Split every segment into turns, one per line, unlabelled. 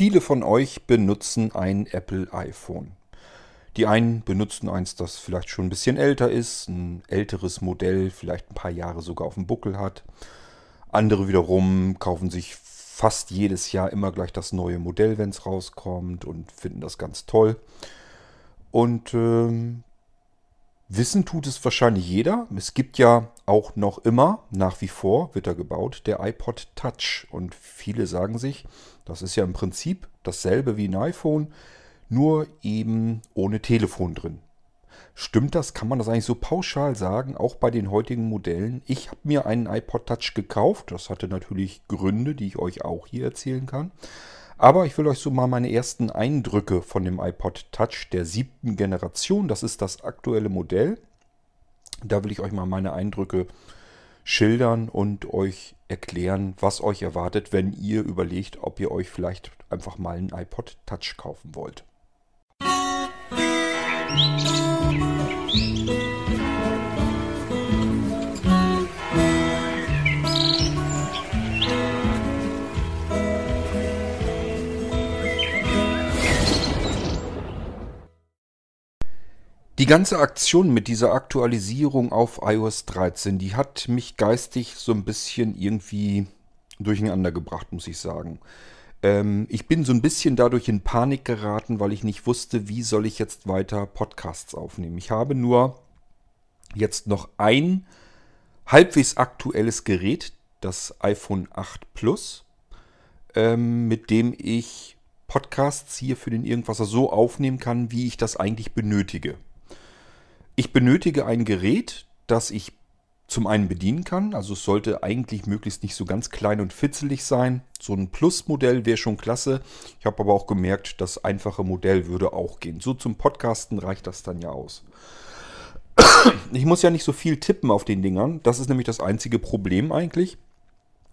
Viele von euch benutzen ein Apple iPhone. Die einen benutzen eins, das vielleicht schon ein bisschen älter ist, ein älteres Modell, vielleicht ein paar Jahre sogar auf dem Buckel hat. Andere wiederum kaufen sich fast jedes Jahr immer gleich das neue Modell, wenn es rauskommt und finden das ganz toll. Und ähm, wissen tut es wahrscheinlich jeder. Es gibt ja auch noch immer, nach wie vor wird er gebaut, der iPod Touch. Und viele sagen sich, das ist ja im Prinzip dasselbe wie ein iPhone, nur eben ohne Telefon drin. Stimmt das? Kann man das eigentlich so pauschal sagen, auch bei den heutigen Modellen? Ich habe mir einen iPod Touch gekauft. Das hatte natürlich Gründe, die ich euch auch hier erzählen kann. Aber ich will euch so mal meine ersten Eindrücke von dem iPod Touch der siebten Generation, das ist das aktuelle Modell. Da will ich euch mal meine Eindrücke schildern und euch erklären, was euch erwartet, wenn ihr überlegt, ob ihr euch vielleicht einfach mal einen iPod Touch kaufen wollt. Die ganze Aktion mit dieser Aktualisierung auf iOS 13, die hat mich geistig so ein bisschen irgendwie durcheinander gebracht, muss ich sagen. Ähm, ich bin so ein bisschen dadurch in Panik geraten, weil ich nicht wusste, wie soll ich jetzt weiter Podcasts aufnehmen. Ich habe nur jetzt noch ein halbwegs aktuelles Gerät, das iPhone 8 Plus, ähm, mit dem ich Podcasts hier für den Irgendwasser so aufnehmen kann, wie ich das eigentlich benötige. Ich benötige ein Gerät, das ich zum einen bedienen kann. Also es sollte eigentlich möglichst nicht so ganz klein und fitzelig sein. So ein Plus-Modell wäre schon klasse. Ich habe aber auch gemerkt, das einfache Modell würde auch gehen. So zum Podcasten reicht das dann ja aus. Ich muss ja nicht so viel tippen auf den Dingern. Das ist nämlich das einzige Problem eigentlich.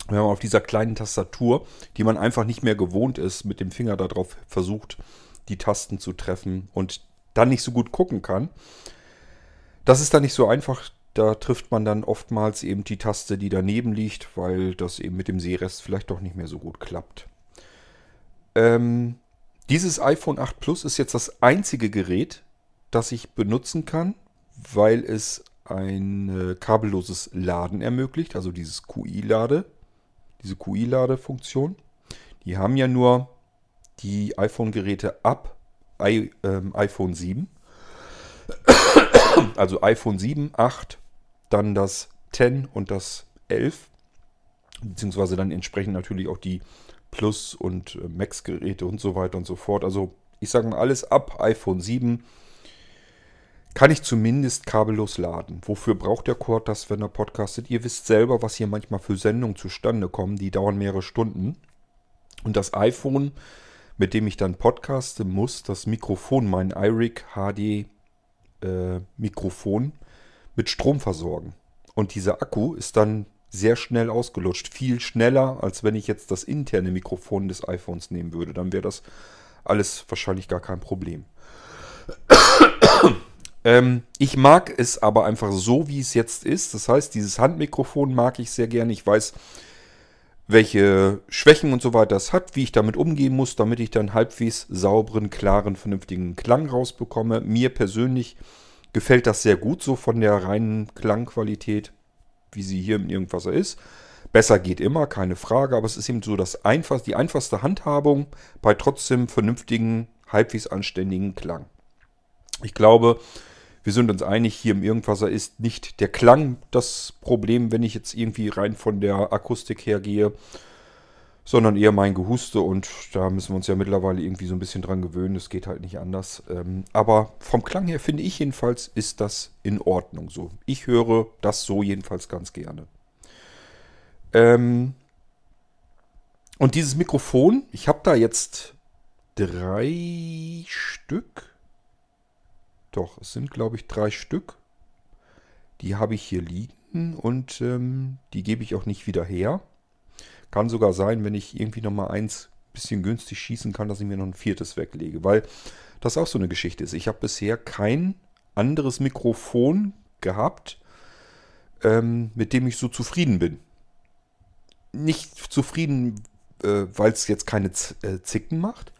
Wenn man auf dieser kleinen Tastatur, die man einfach nicht mehr gewohnt ist, mit dem Finger darauf versucht, die Tasten zu treffen und dann nicht so gut gucken kann, das ist dann nicht so einfach. Da trifft man dann oftmals eben die Taste, die daneben liegt, weil das eben mit dem Sehrest vielleicht doch nicht mehr so gut klappt. Ähm, dieses iPhone 8 Plus ist jetzt das einzige Gerät, das ich benutzen kann, weil es ein äh, kabelloses Laden ermöglicht, also dieses QI-Lade, diese QI-Ladefunktion. Die haben ja nur die iPhone-Geräte ab I, äh, iPhone 7 also iPhone 7, 8, dann das 10 und das 11, beziehungsweise dann entsprechend natürlich auch die Plus- und äh, Max-Geräte und so weiter und so fort. Also ich sage mal, alles ab iPhone 7 kann ich zumindest kabellos laden. Wofür braucht der Cord das, wenn er podcastet? Ihr wisst selber, was hier manchmal für Sendungen zustande kommen. Die dauern mehrere Stunden. Und das iPhone, mit dem ich dann podcaste, muss das Mikrofon, mein iRig HD äh, Mikrofon mit Strom versorgen. Und dieser Akku ist dann sehr schnell ausgelutscht. Viel schneller, als wenn ich jetzt das interne Mikrofon des iPhones nehmen würde. Dann wäre das alles wahrscheinlich gar kein Problem. ähm, ich mag es aber einfach so, wie es jetzt ist. Das heißt, dieses Handmikrofon mag ich sehr gerne. Ich weiß, welche Schwächen und so weiter es hat, wie ich damit umgehen muss, damit ich dann halbwegs sauberen, klaren, vernünftigen Klang rausbekomme. Mir persönlich gefällt das sehr gut, so von der reinen Klangqualität, wie sie hier im Irgendwasser ist. Besser geht immer, keine Frage, aber es ist eben so das einfach, die einfachste Handhabung bei trotzdem vernünftigen, halbwegs anständigen Klang. Ich glaube, wir sind uns einig, hier im Irgendwasser ist nicht der Klang das Problem, wenn ich jetzt irgendwie rein von der Akustik her gehe, sondern eher mein Gehuste und da müssen wir uns ja mittlerweile irgendwie so ein bisschen dran gewöhnen, es geht halt nicht anders. Ähm, aber vom Klang her finde ich jedenfalls, ist das in Ordnung so. Ich höre das so jedenfalls ganz gerne. Ähm, und dieses Mikrofon, ich habe da jetzt drei Stück doch, es sind, glaube ich, drei Stück. Die habe ich hier liegen und ähm, die gebe ich auch nicht wieder her. Kann sogar sein, wenn ich irgendwie nochmal eins bisschen günstig schießen kann, dass ich mir noch ein viertes weglege. Weil das auch so eine Geschichte ist. Ich habe bisher kein anderes Mikrofon gehabt, ähm, mit dem ich so zufrieden bin. Nicht zufrieden äh, weil es jetzt keine Z äh, Zicken macht.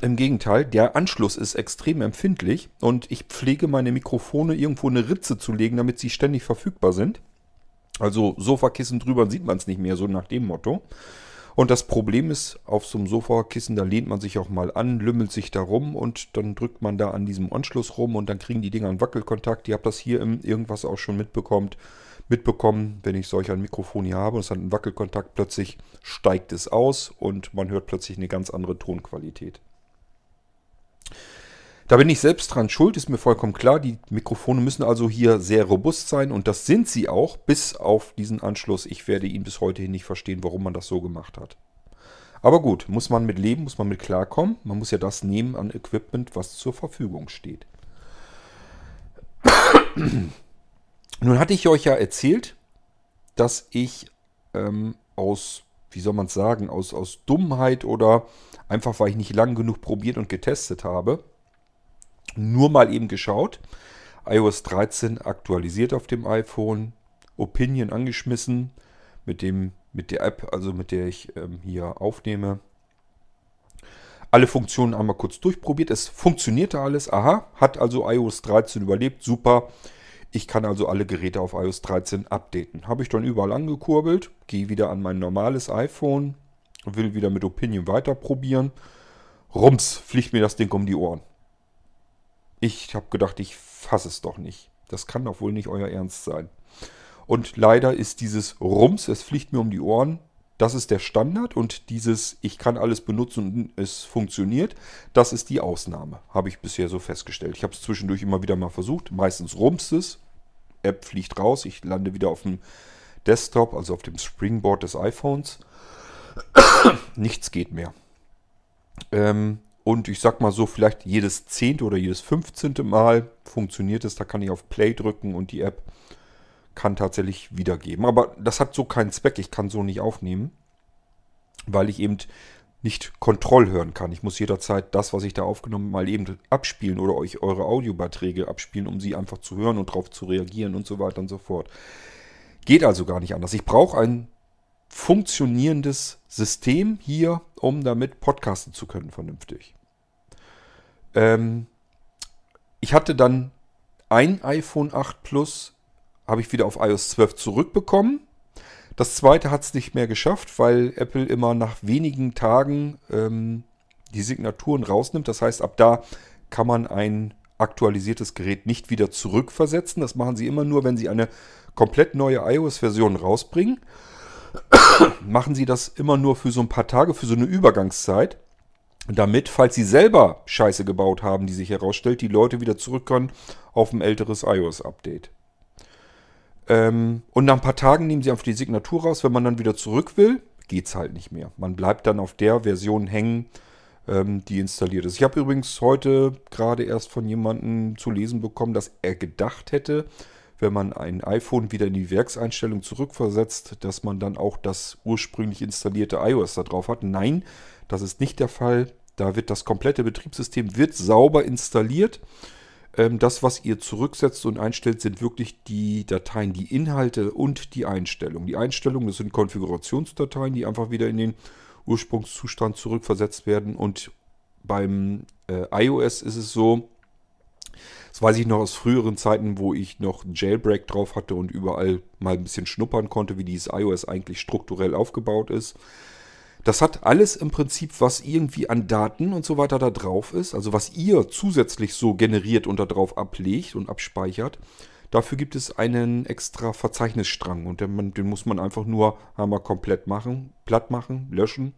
Im Gegenteil, der Anschluss ist extrem empfindlich und ich pflege meine Mikrofone irgendwo eine Ritze zu legen, damit sie ständig verfügbar sind. Also Sofakissen drüber sieht man es nicht mehr, so nach dem Motto. Und das Problem ist, auf so einem Sofakissen, da lehnt man sich auch mal an, lümmelt sich da rum und dann drückt man da an diesem Anschluss rum und dann kriegen die Dinger einen Wackelkontakt. Ihr habt das hier im irgendwas auch schon mitbekommt, mitbekommen, wenn ich solch ein Mikrofon hier habe und es hat einen Wackelkontakt, plötzlich steigt es aus und man hört plötzlich eine ganz andere Tonqualität. Da bin ich selbst dran schuld, ist mir vollkommen klar. Die Mikrofone müssen also hier sehr robust sein und das sind sie auch, bis auf diesen Anschluss. Ich werde ihn bis heute nicht verstehen, warum man das so gemacht hat. Aber gut, muss man mit leben, muss man mit klarkommen. Man muss ja das nehmen an Equipment, was zur Verfügung steht. Nun hatte ich euch ja erzählt, dass ich ähm, aus, wie soll man es sagen, aus, aus Dummheit oder einfach weil ich nicht lang genug probiert und getestet habe, nur mal eben geschaut. iOS 13 aktualisiert auf dem iPhone, Opinion angeschmissen mit, dem, mit der App, also mit der ich ähm, hier aufnehme. Alle Funktionen einmal kurz durchprobiert. Es funktionierte alles. Aha, hat also iOS 13 überlebt. Super. Ich kann also alle Geräte auf iOS 13 updaten. Habe ich dann überall angekurbelt, gehe wieder an mein normales iPhone, will wieder mit Opinion weiter probieren. Rums, fliegt mir das Ding um die Ohren. Ich habe gedacht, ich fasse es doch nicht. Das kann doch wohl nicht euer Ernst sein. Und leider ist dieses Rums, es fliegt mir um die Ohren, das ist der Standard und dieses ich kann alles benutzen und es funktioniert, das ist die Ausnahme. Habe ich bisher so festgestellt. Ich habe es zwischendurch immer wieder mal versucht. Meistens rumst es, App fliegt raus, ich lande wieder auf dem Desktop, also auf dem Springboard des iPhones. Nichts geht mehr. Ähm, und ich sag mal so, vielleicht jedes zehnte oder jedes fünfzehnte Mal funktioniert es. Da kann ich auf Play drücken und die App kann tatsächlich wiedergeben. Aber das hat so keinen Zweck. Ich kann so nicht aufnehmen, weil ich eben nicht Kontroll hören kann. Ich muss jederzeit das, was ich da aufgenommen mal eben abspielen oder euch eure Audiobeiträge abspielen, um sie einfach zu hören und darauf zu reagieren und so weiter und so fort. Geht also gar nicht anders. Ich brauche ein funktionierendes System hier, um damit podcasten zu können vernünftig. Ähm, ich hatte dann ein iPhone 8 Plus, habe ich wieder auf iOS 12 zurückbekommen. Das zweite hat es nicht mehr geschafft, weil Apple immer nach wenigen Tagen ähm, die Signaturen rausnimmt. Das heißt, ab da kann man ein aktualisiertes Gerät nicht wieder zurückversetzen. Das machen sie immer nur, wenn sie eine komplett neue iOS-Version rausbringen. machen sie das immer nur für so ein paar Tage, für so eine Übergangszeit damit, falls sie selber Scheiße gebaut haben, die sich herausstellt, die Leute wieder zurück können auf ein älteres iOS-Update. Ähm, und nach ein paar Tagen nehmen sie einfach die Signatur raus. Wenn man dann wieder zurück will, geht es halt nicht mehr. Man bleibt dann auf der Version hängen, ähm, die installiert ist. Ich habe übrigens heute gerade erst von jemandem zu lesen bekommen, dass er gedacht hätte, wenn man ein iPhone wieder in die Werkseinstellung zurückversetzt, dass man dann auch das ursprünglich installierte iOS da drauf hat. Nein, das ist nicht der Fall. Da wird das komplette Betriebssystem wird sauber installiert. Ähm, das, was ihr zurücksetzt und einstellt, sind wirklich die Dateien, die Inhalte und die Einstellungen. Die Einstellungen, das sind Konfigurationsdateien, die einfach wieder in den Ursprungszustand zurückversetzt werden. Und beim äh, iOS ist es so, das weiß ich noch aus früheren Zeiten, wo ich noch Jailbreak drauf hatte und überall mal ein bisschen schnuppern konnte, wie dieses iOS eigentlich strukturell aufgebaut ist. Das hat alles im Prinzip, was irgendwie an Daten und so weiter da drauf ist, also was ihr zusätzlich so generiert und da drauf ablegt und abspeichert. Dafür gibt es einen extra Verzeichnisstrang und den, den muss man einfach nur einmal komplett machen, platt machen, löschen.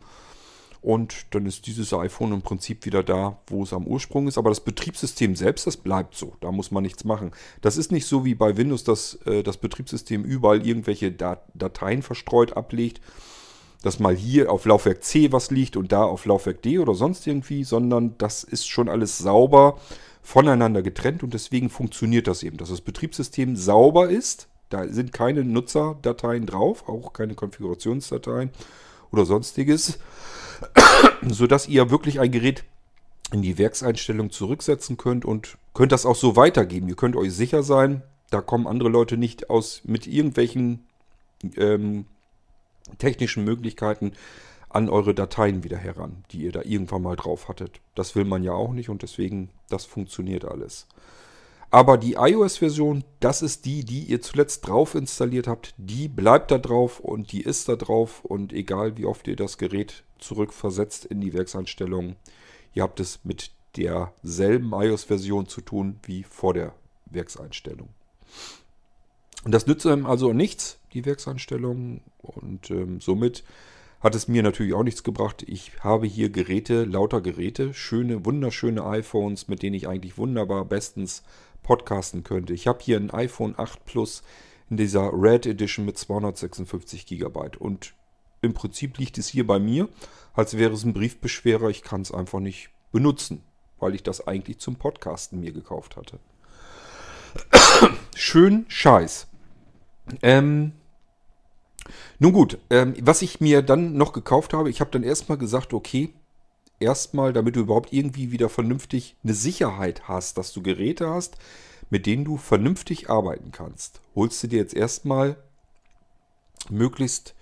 Und dann ist dieses iPhone im Prinzip wieder da, wo es am Ursprung ist. Aber das Betriebssystem selbst, das bleibt so. Da muss man nichts machen. Das ist nicht so wie bei Windows, dass äh, das Betriebssystem überall irgendwelche Dateien verstreut ablegt dass mal hier auf Laufwerk C was liegt und da auf Laufwerk D oder sonst irgendwie, sondern das ist schon alles sauber voneinander getrennt und deswegen funktioniert das eben, dass das Betriebssystem sauber ist. Da sind keine Nutzerdateien drauf, auch keine Konfigurationsdateien oder sonstiges, sodass ihr wirklich ein Gerät in die Werkseinstellung zurücksetzen könnt und könnt das auch so weitergeben. Ihr könnt euch sicher sein, da kommen andere Leute nicht aus mit irgendwelchen ähm, technischen Möglichkeiten an eure Dateien wieder heran, die ihr da irgendwann mal drauf hattet. Das will man ja auch nicht und deswegen, das funktioniert alles. Aber die iOS-Version, das ist die, die ihr zuletzt drauf installiert habt, die bleibt da drauf und die ist da drauf und egal wie oft ihr das Gerät zurückversetzt in die Werkseinstellungen, ihr habt es mit derselben iOS-Version zu tun wie vor der Werkseinstellung. Und das nützt einem also nichts, die Werkseinstellungen und ähm, somit hat es mir natürlich auch nichts gebracht. Ich habe hier Geräte, lauter Geräte, schöne, wunderschöne iPhones, mit denen ich eigentlich wunderbar bestens podcasten könnte. Ich habe hier ein iPhone 8 Plus in dieser Red Edition mit 256 GB und im Prinzip liegt es hier bei mir, als wäre es ein Briefbeschwerer. Ich kann es einfach nicht benutzen, weil ich das eigentlich zum Podcasten mir gekauft hatte. Schön Scheiß. Ähm, nun gut, ähm, was ich mir dann noch gekauft habe, ich habe dann erstmal gesagt, okay, erstmal, damit du überhaupt irgendwie wieder vernünftig eine Sicherheit hast, dass du Geräte hast, mit denen du vernünftig arbeiten kannst, holst du dir jetzt erstmal möglichst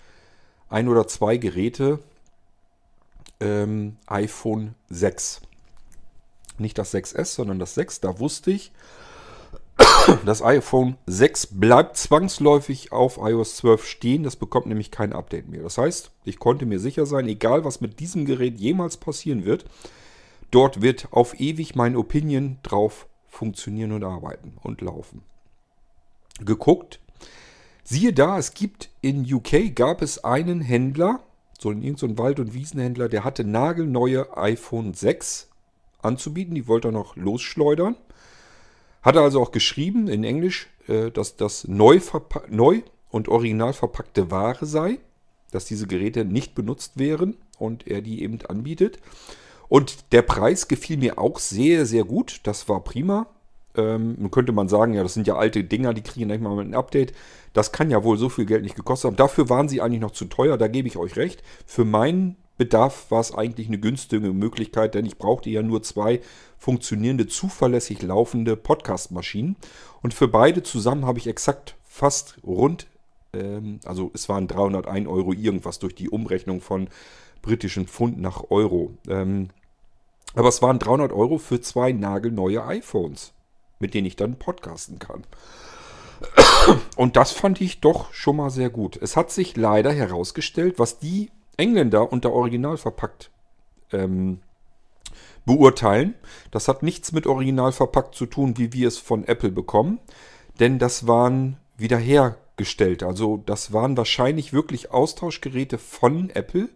ein oder zwei Geräte ähm, iPhone 6. Nicht das 6S, sondern das 6. Da wusste ich, das iPhone 6 bleibt zwangsläufig auf iOS 12 stehen. Das bekommt nämlich kein Update mehr. Das heißt, ich konnte mir sicher sein, egal was mit diesem Gerät jemals passieren wird, dort wird auf ewig mein Opinion drauf funktionieren und arbeiten und laufen. Geguckt. Siehe da, es gibt in UK gab es einen Händler, so ein Wald- und Wiesenhändler, der hatte nagelneue iPhone 6 anzubieten. Die wollte er noch losschleudern. Hat er also auch geschrieben in Englisch, äh, dass das neu, neu und original verpackte Ware sei, dass diese Geräte nicht benutzt wären und er die eben anbietet. Und der Preis gefiel mir auch sehr, sehr gut. Das war prima. Ähm, könnte man sagen, ja, das sind ja alte Dinger, die kriegen nicht mal ein Update. Das kann ja wohl so viel Geld nicht gekostet haben. Dafür waren sie eigentlich noch zu teuer, da gebe ich euch recht. Für meinen Bedarf war es eigentlich eine günstige Möglichkeit, denn ich brauchte ja nur zwei funktionierende, zuverlässig laufende Podcast-Maschinen. Und für beide zusammen habe ich exakt fast rund, ähm, also es waren 301 Euro irgendwas durch die Umrechnung von britischen Pfund nach Euro. Ähm, aber es waren 300 Euro für zwei nagelneue iPhones, mit denen ich dann podcasten kann. Und das fand ich doch schon mal sehr gut. Es hat sich leider herausgestellt, was die Engländer unter Original verpackt ähm, beurteilen. Das hat nichts mit Original verpackt zu tun, wie wir es von Apple bekommen, denn das waren wiederhergestellt. Also das waren wahrscheinlich wirklich Austauschgeräte von Apple.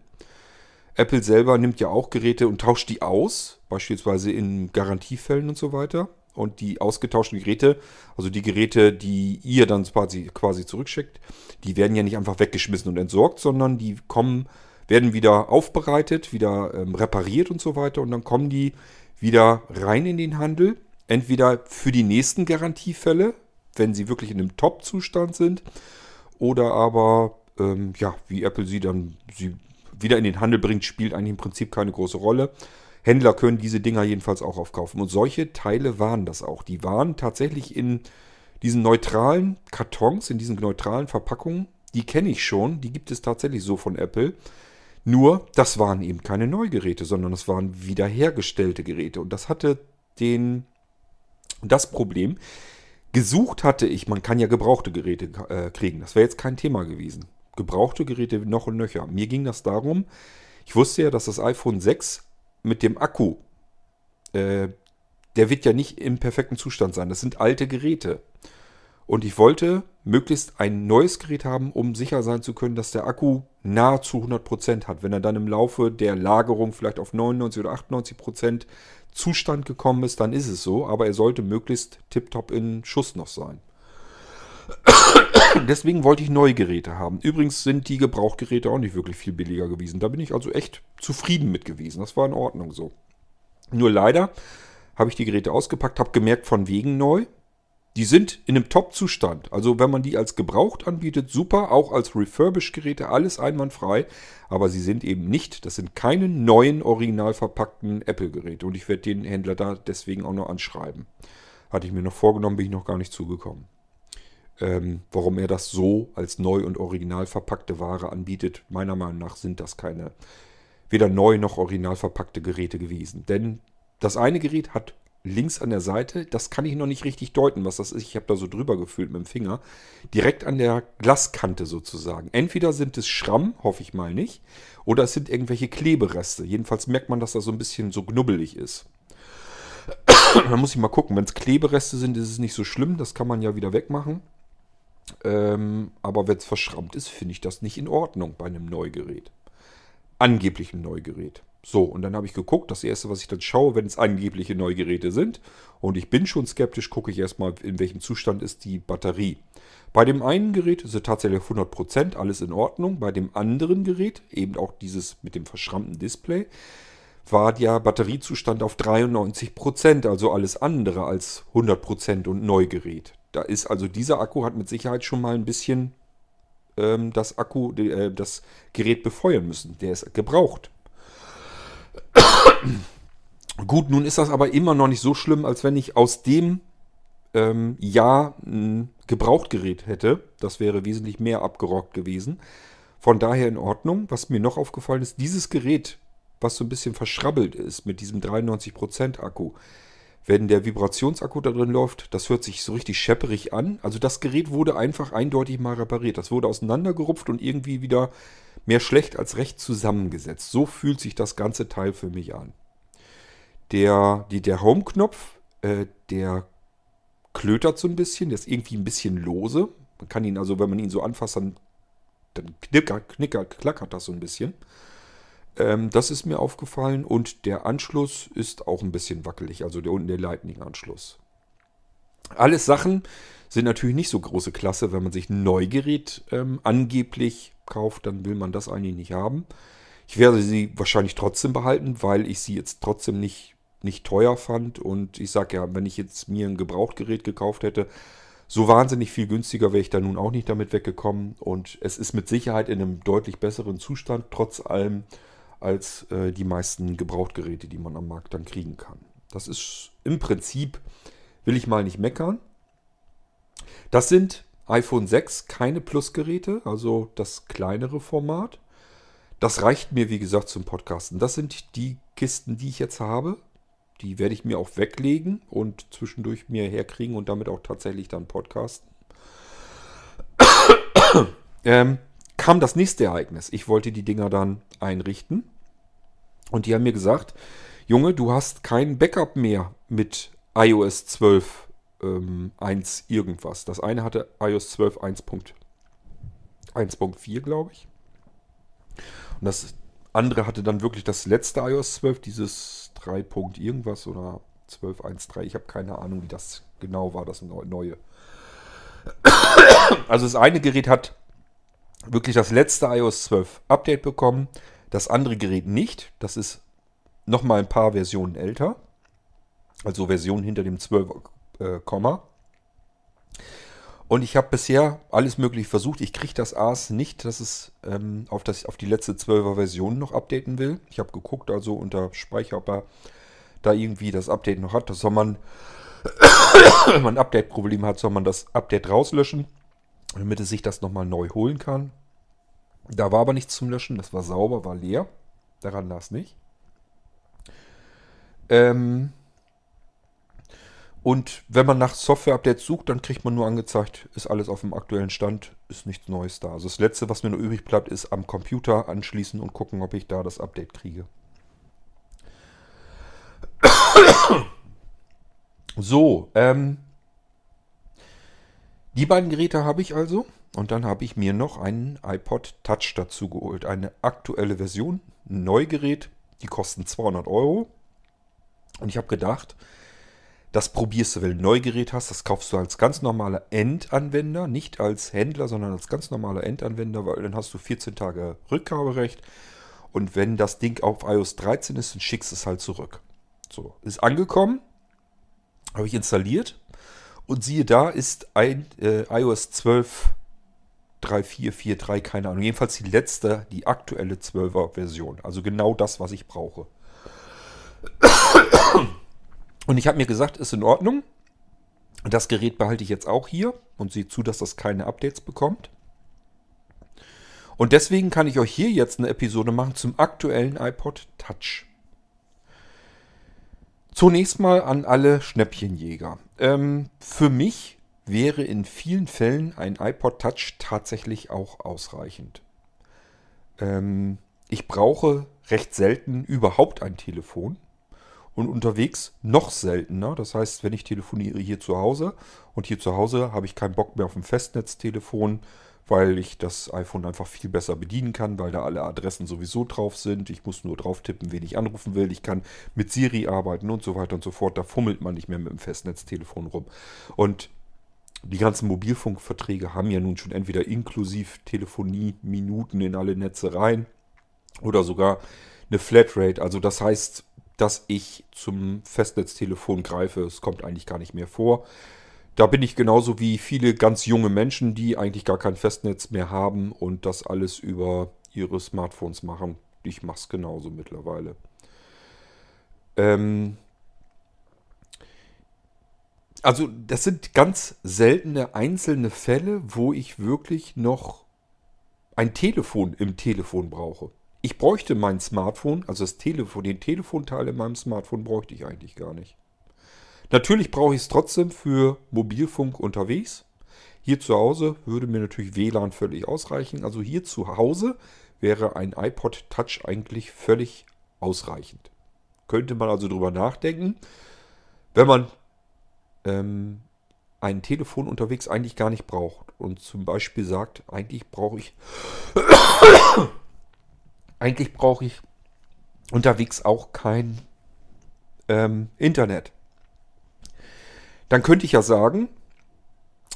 Apple selber nimmt ja auch Geräte und tauscht die aus, beispielsweise in Garantiefällen und so weiter. Und die ausgetauschten Geräte, also die Geräte, die ihr dann quasi, quasi zurückschickt, die werden ja nicht einfach weggeschmissen und entsorgt, sondern die kommen werden wieder aufbereitet, wieder ähm, repariert und so weiter. Und dann kommen die wieder rein in den Handel. Entweder für die nächsten Garantiefälle, wenn sie wirklich in einem Top-Zustand sind, oder aber, ähm, ja, wie Apple sie dann sie wieder in den Handel bringt, spielt eigentlich im Prinzip keine große Rolle. Händler können diese Dinger jedenfalls auch aufkaufen. Und solche Teile waren das auch. Die waren tatsächlich in diesen neutralen Kartons, in diesen neutralen Verpackungen. Die kenne ich schon. Die gibt es tatsächlich so von Apple. Nur, das waren eben keine Neugeräte, sondern das waren wiederhergestellte Geräte. Und das hatte den, das Problem. Gesucht hatte ich, man kann ja gebrauchte Geräte äh, kriegen. Das wäre jetzt kein Thema gewesen. Gebrauchte Geräte noch und nöcher. Mir ging das darum, ich wusste ja, dass das iPhone 6 mit dem Akku, äh, der wird ja nicht im perfekten Zustand sein. Das sind alte Geräte. Und ich wollte möglichst ein neues Gerät haben, um sicher sein zu können, dass der Akku nahezu 100% hat. Wenn er dann im Laufe der Lagerung vielleicht auf 99 oder 98% Zustand gekommen ist, dann ist es so. Aber er sollte möglichst tiptop in Schuss noch sein. Deswegen wollte ich neue Geräte haben. Übrigens sind die Gebrauchgeräte auch nicht wirklich viel billiger gewesen. Da bin ich also echt zufrieden mit gewesen. Das war in Ordnung so. Nur leider habe ich die Geräte ausgepackt, habe gemerkt, von wegen neu. Die sind in einem Top-Zustand. Also wenn man die als gebraucht anbietet, super. Auch als Refurbished-Geräte, alles einwandfrei. Aber sie sind eben nicht, das sind keine neuen, original verpackten Apple-Geräte. Und ich werde den Händler da deswegen auch noch anschreiben. Hatte ich mir noch vorgenommen, bin ich noch gar nicht zugekommen. Ähm, warum er das so als neu und original verpackte Ware anbietet, meiner Meinung nach sind das keine weder neu noch original verpackte Geräte gewesen. Denn das eine Gerät hat links an der Seite, das kann ich noch nicht richtig deuten, was das ist. Ich habe da so drüber gefühlt mit dem Finger. Direkt an der Glaskante sozusagen. Entweder sind es Schramm, hoffe ich mal nicht, oder es sind irgendwelche Klebereste. Jedenfalls merkt man, dass das so ein bisschen so knubbelig ist. da muss ich mal gucken. Wenn es Klebereste sind, ist es nicht so schlimm. Das kann man ja wieder wegmachen. Ähm, aber wenn es verschrammt ist, finde ich das nicht in Ordnung bei einem Neugerät. Angeblichem Neugerät. So, und dann habe ich geguckt, das erste, was ich dann schaue, wenn es angebliche Neugeräte sind, und ich bin schon skeptisch, gucke ich erstmal, in welchem Zustand ist die Batterie. Bei dem einen Gerät ist es tatsächlich 100%, alles in Ordnung. Bei dem anderen Gerät, eben auch dieses mit dem verschrammten Display, war der Batteriezustand auf 93%, also alles andere als 100% und Neugerät. Da ist also dieser Akku hat mit Sicherheit schon mal ein bisschen ähm, das Akku, äh, das Gerät befeuern müssen. Der ist gebraucht. Gut, nun ist das aber immer noch nicht so schlimm, als wenn ich aus dem ähm, Jahr ein Gebrauchtgerät hätte. Das wäre wesentlich mehr abgerockt gewesen. Von daher in Ordnung. Was mir noch aufgefallen ist, dieses Gerät, was so ein bisschen verschrabbelt ist mit diesem 93% Akku, wenn der Vibrationsakku da drin läuft, das hört sich so richtig schepperig an. Also das Gerät wurde einfach eindeutig mal repariert. Das wurde auseinandergerupft und irgendwie wieder mehr schlecht als recht zusammengesetzt. So fühlt sich das ganze Teil für mich an. Der, der Home-Knopf, äh, der klötert so ein bisschen, der ist irgendwie ein bisschen lose. Man kann ihn also, wenn man ihn so anfasst, dann, dann knickert, knickert, klackert das so ein bisschen. Ähm, das ist mir aufgefallen und der Anschluss ist auch ein bisschen wackelig, also der unten der Lightning-Anschluss. Alles Sachen sind natürlich nicht so große Klasse, wenn man sich ein Neugerät ähm, angeblich kauft, dann will man das eigentlich nicht haben. Ich werde sie wahrscheinlich trotzdem behalten, weil ich sie jetzt trotzdem nicht, nicht teuer fand. Und ich sage ja, wenn ich jetzt mir ein Gebrauchtgerät gekauft hätte, so wahnsinnig viel günstiger wäre ich da nun auch nicht damit weggekommen. Und es ist mit Sicherheit in einem deutlich besseren Zustand, trotz allem als äh, die meisten Gebrauchtgeräte, die man am Markt dann kriegen kann. Das ist im Prinzip, will ich mal nicht meckern. Das sind iPhone 6 keine Plus-Geräte, also das kleinere Format. Das reicht mir, wie gesagt, zum Podcasten. Das sind die Kisten, die ich jetzt habe. Die werde ich mir auch weglegen und zwischendurch mir herkriegen und damit auch tatsächlich dann podcasten. ähm, kam das nächste Ereignis. Ich wollte die Dinger dann einrichten. Und die haben mir gesagt, Junge, du hast kein Backup mehr mit iOS 12 ähm, 1 irgendwas. Das eine hatte iOS 12 1.1.4, glaube ich. Und das andere hatte dann wirklich das letzte iOS 12, dieses 3. irgendwas oder 12.1.3. Ich habe keine Ahnung, wie das genau war, das neue. Also das eine Gerät hat wirklich das letzte iOS 12 Update bekommen. Das andere Gerät nicht. Das ist nochmal ein paar Versionen älter. Also Versionen hinter dem 12 äh, Komma. Und ich habe bisher alles möglich versucht. Ich kriege das AS nicht, dass es ähm, auf, das, auf die letzte 12er Version noch updaten will. Ich habe geguckt, also unter Speicher, ob er da irgendwie das Update noch hat. Das soll man, wenn man ein Update-Problem hat, soll man das Update rauslöschen, damit es sich das nochmal neu holen kann. Da war aber nichts zum Löschen, das war sauber, war leer. Daran lag es nicht. Ähm und wenn man nach Software-Updates sucht, dann kriegt man nur angezeigt, ist alles auf dem aktuellen Stand, ist nichts Neues da. Also das letzte, was mir nur übrig bleibt, ist am Computer anschließen und gucken, ob ich da das Update kriege. So, ähm, die beiden Geräte habe ich also. Und dann habe ich mir noch einen iPod Touch dazu geholt. Eine aktuelle Version, ein Neugerät. Die kosten 200 Euro. Und ich habe gedacht, das probierst du, wenn du ein Neugerät hast. Das kaufst du als ganz normaler Endanwender. Nicht als Händler, sondern als ganz normaler Endanwender, weil dann hast du 14 Tage Rückgaberecht. Und wenn das Ding auf iOS 13 ist, dann schickst du es halt zurück. So, ist angekommen. Habe ich installiert. Und siehe da, ist ein äh, iOS 12 3443, keine Ahnung. Jedenfalls die letzte, die aktuelle 12er Version. Also genau das, was ich brauche. Und ich habe mir gesagt, ist in Ordnung. Das Gerät behalte ich jetzt auch hier und sehe zu, dass das keine Updates bekommt. Und deswegen kann ich euch hier jetzt eine Episode machen zum aktuellen iPod Touch. Zunächst mal an alle Schnäppchenjäger. Ähm, für mich wäre in vielen Fällen ein iPod Touch tatsächlich auch ausreichend. Ähm, ich brauche recht selten überhaupt ein Telefon und unterwegs noch seltener. Das heißt, wenn ich telefoniere hier zu Hause und hier zu Hause habe ich keinen Bock mehr auf ein Festnetztelefon, weil ich das iPhone einfach viel besser bedienen kann, weil da alle Adressen sowieso drauf sind. Ich muss nur drauf tippen, wen ich anrufen will. Ich kann mit Siri arbeiten und so weiter und so fort. Da fummelt man nicht mehr mit dem Festnetztelefon rum. Und die ganzen Mobilfunkverträge haben ja nun schon entweder inklusiv Telefonie, Minuten in alle Netze rein oder sogar eine Flatrate. Also das heißt, dass ich zum Festnetztelefon greife. Es kommt eigentlich gar nicht mehr vor. Da bin ich genauso wie viele ganz junge Menschen, die eigentlich gar kein Festnetz mehr haben und das alles über ihre Smartphones machen. Ich mache es genauso mittlerweile. Ähm also das sind ganz seltene einzelne Fälle, wo ich wirklich noch ein Telefon im Telefon brauche. Ich bräuchte mein Smartphone, also das Telefon, den Telefonteil in meinem Smartphone bräuchte ich eigentlich gar nicht. Natürlich brauche ich es trotzdem für Mobilfunk unterwegs. Hier zu Hause würde mir natürlich WLAN völlig ausreichen. Also hier zu Hause wäre ein iPod Touch eigentlich völlig ausreichend. Könnte man also drüber nachdenken, wenn man ähm, ein Telefon unterwegs eigentlich gar nicht braucht und zum Beispiel sagt, eigentlich brauche ich eigentlich brauche ich unterwegs auch kein ähm, Internet dann könnte ich ja sagen,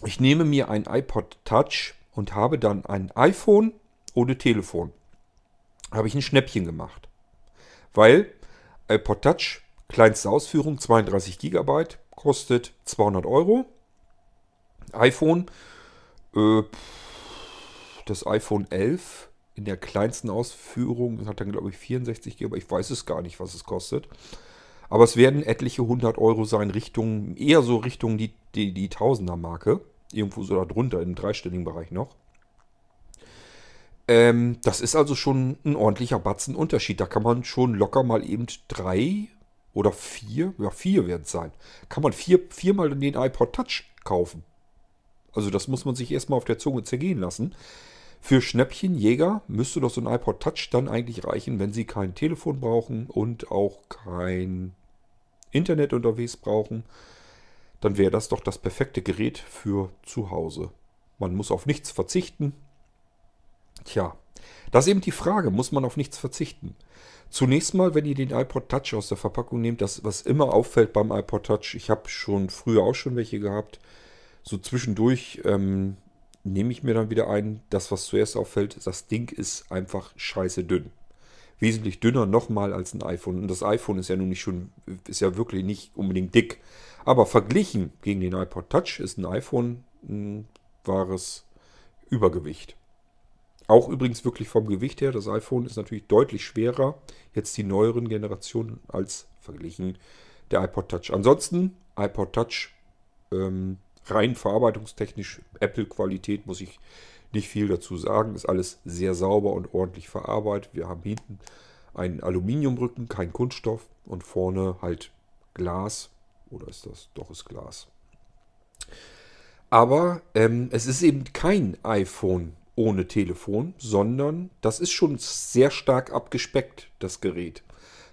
ich nehme mir ein iPod Touch und habe dann ein iPhone ohne Telefon. Habe ich ein Schnäppchen gemacht. Weil iPod Touch, kleinste Ausführung, 32 GB, kostet 200 Euro. iPhone, äh, das iPhone 11 in der kleinsten Ausführung hat dann glaube ich 64 GB. Ich weiß es gar nicht, was es kostet. Aber es werden etliche hundert Euro sein, Richtung, eher so Richtung die, die, die Tausender-Marke. Irgendwo so darunter, im dreistelligen Bereich noch. Ähm, das ist also schon ein ordentlicher Batzen Unterschied. Da kann man schon locker mal eben drei oder vier, ja vier werden es sein, kann man vier, viermal den iPod Touch kaufen. Also das muss man sich erstmal auf der Zunge zergehen lassen. Für Schnäppchenjäger müsste doch so ein iPod Touch dann eigentlich reichen, wenn sie kein Telefon brauchen und auch kein Internet unterwegs brauchen, dann wäre das doch das perfekte Gerät für zu Hause. Man muss auf nichts verzichten. Tja, das ist eben die Frage, muss man auf nichts verzichten? Zunächst mal, wenn ihr den iPod Touch aus der Verpackung nehmt, das, was immer auffällt beim iPod Touch, ich habe schon früher auch schon welche gehabt, so zwischendurch ähm, nehme ich mir dann wieder ein, das, was zuerst auffällt, das Ding ist einfach scheiße dünn wesentlich dünner nochmal als ein iPhone. Und das iPhone ist ja nun nicht schon, ist ja wirklich nicht unbedingt dick. Aber verglichen gegen den iPod Touch ist ein iPhone ein wahres Übergewicht. Auch übrigens wirklich vom Gewicht her, das iPhone ist natürlich deutlich schwerer, jetzt die neueren Generationen, als verglichen der iPod Touch. Ansonsten, iPod Touch, ähm, rein verarbeitungstechnisch, Apple-Qualität, muss ich nicht viel dazu sagen. Ist alles sehr sauber und ordentlich verarbeitet. Wir haben hinten einen Aluminiumrücken, kein Kunststoff und vorne halt Glas. Oder ist das? Doch, ist Glas. Aber ähm, es ist eben kein iPhone ohne Telefon, sondern das ist schon sehr stark abgespeckt, das Gerät.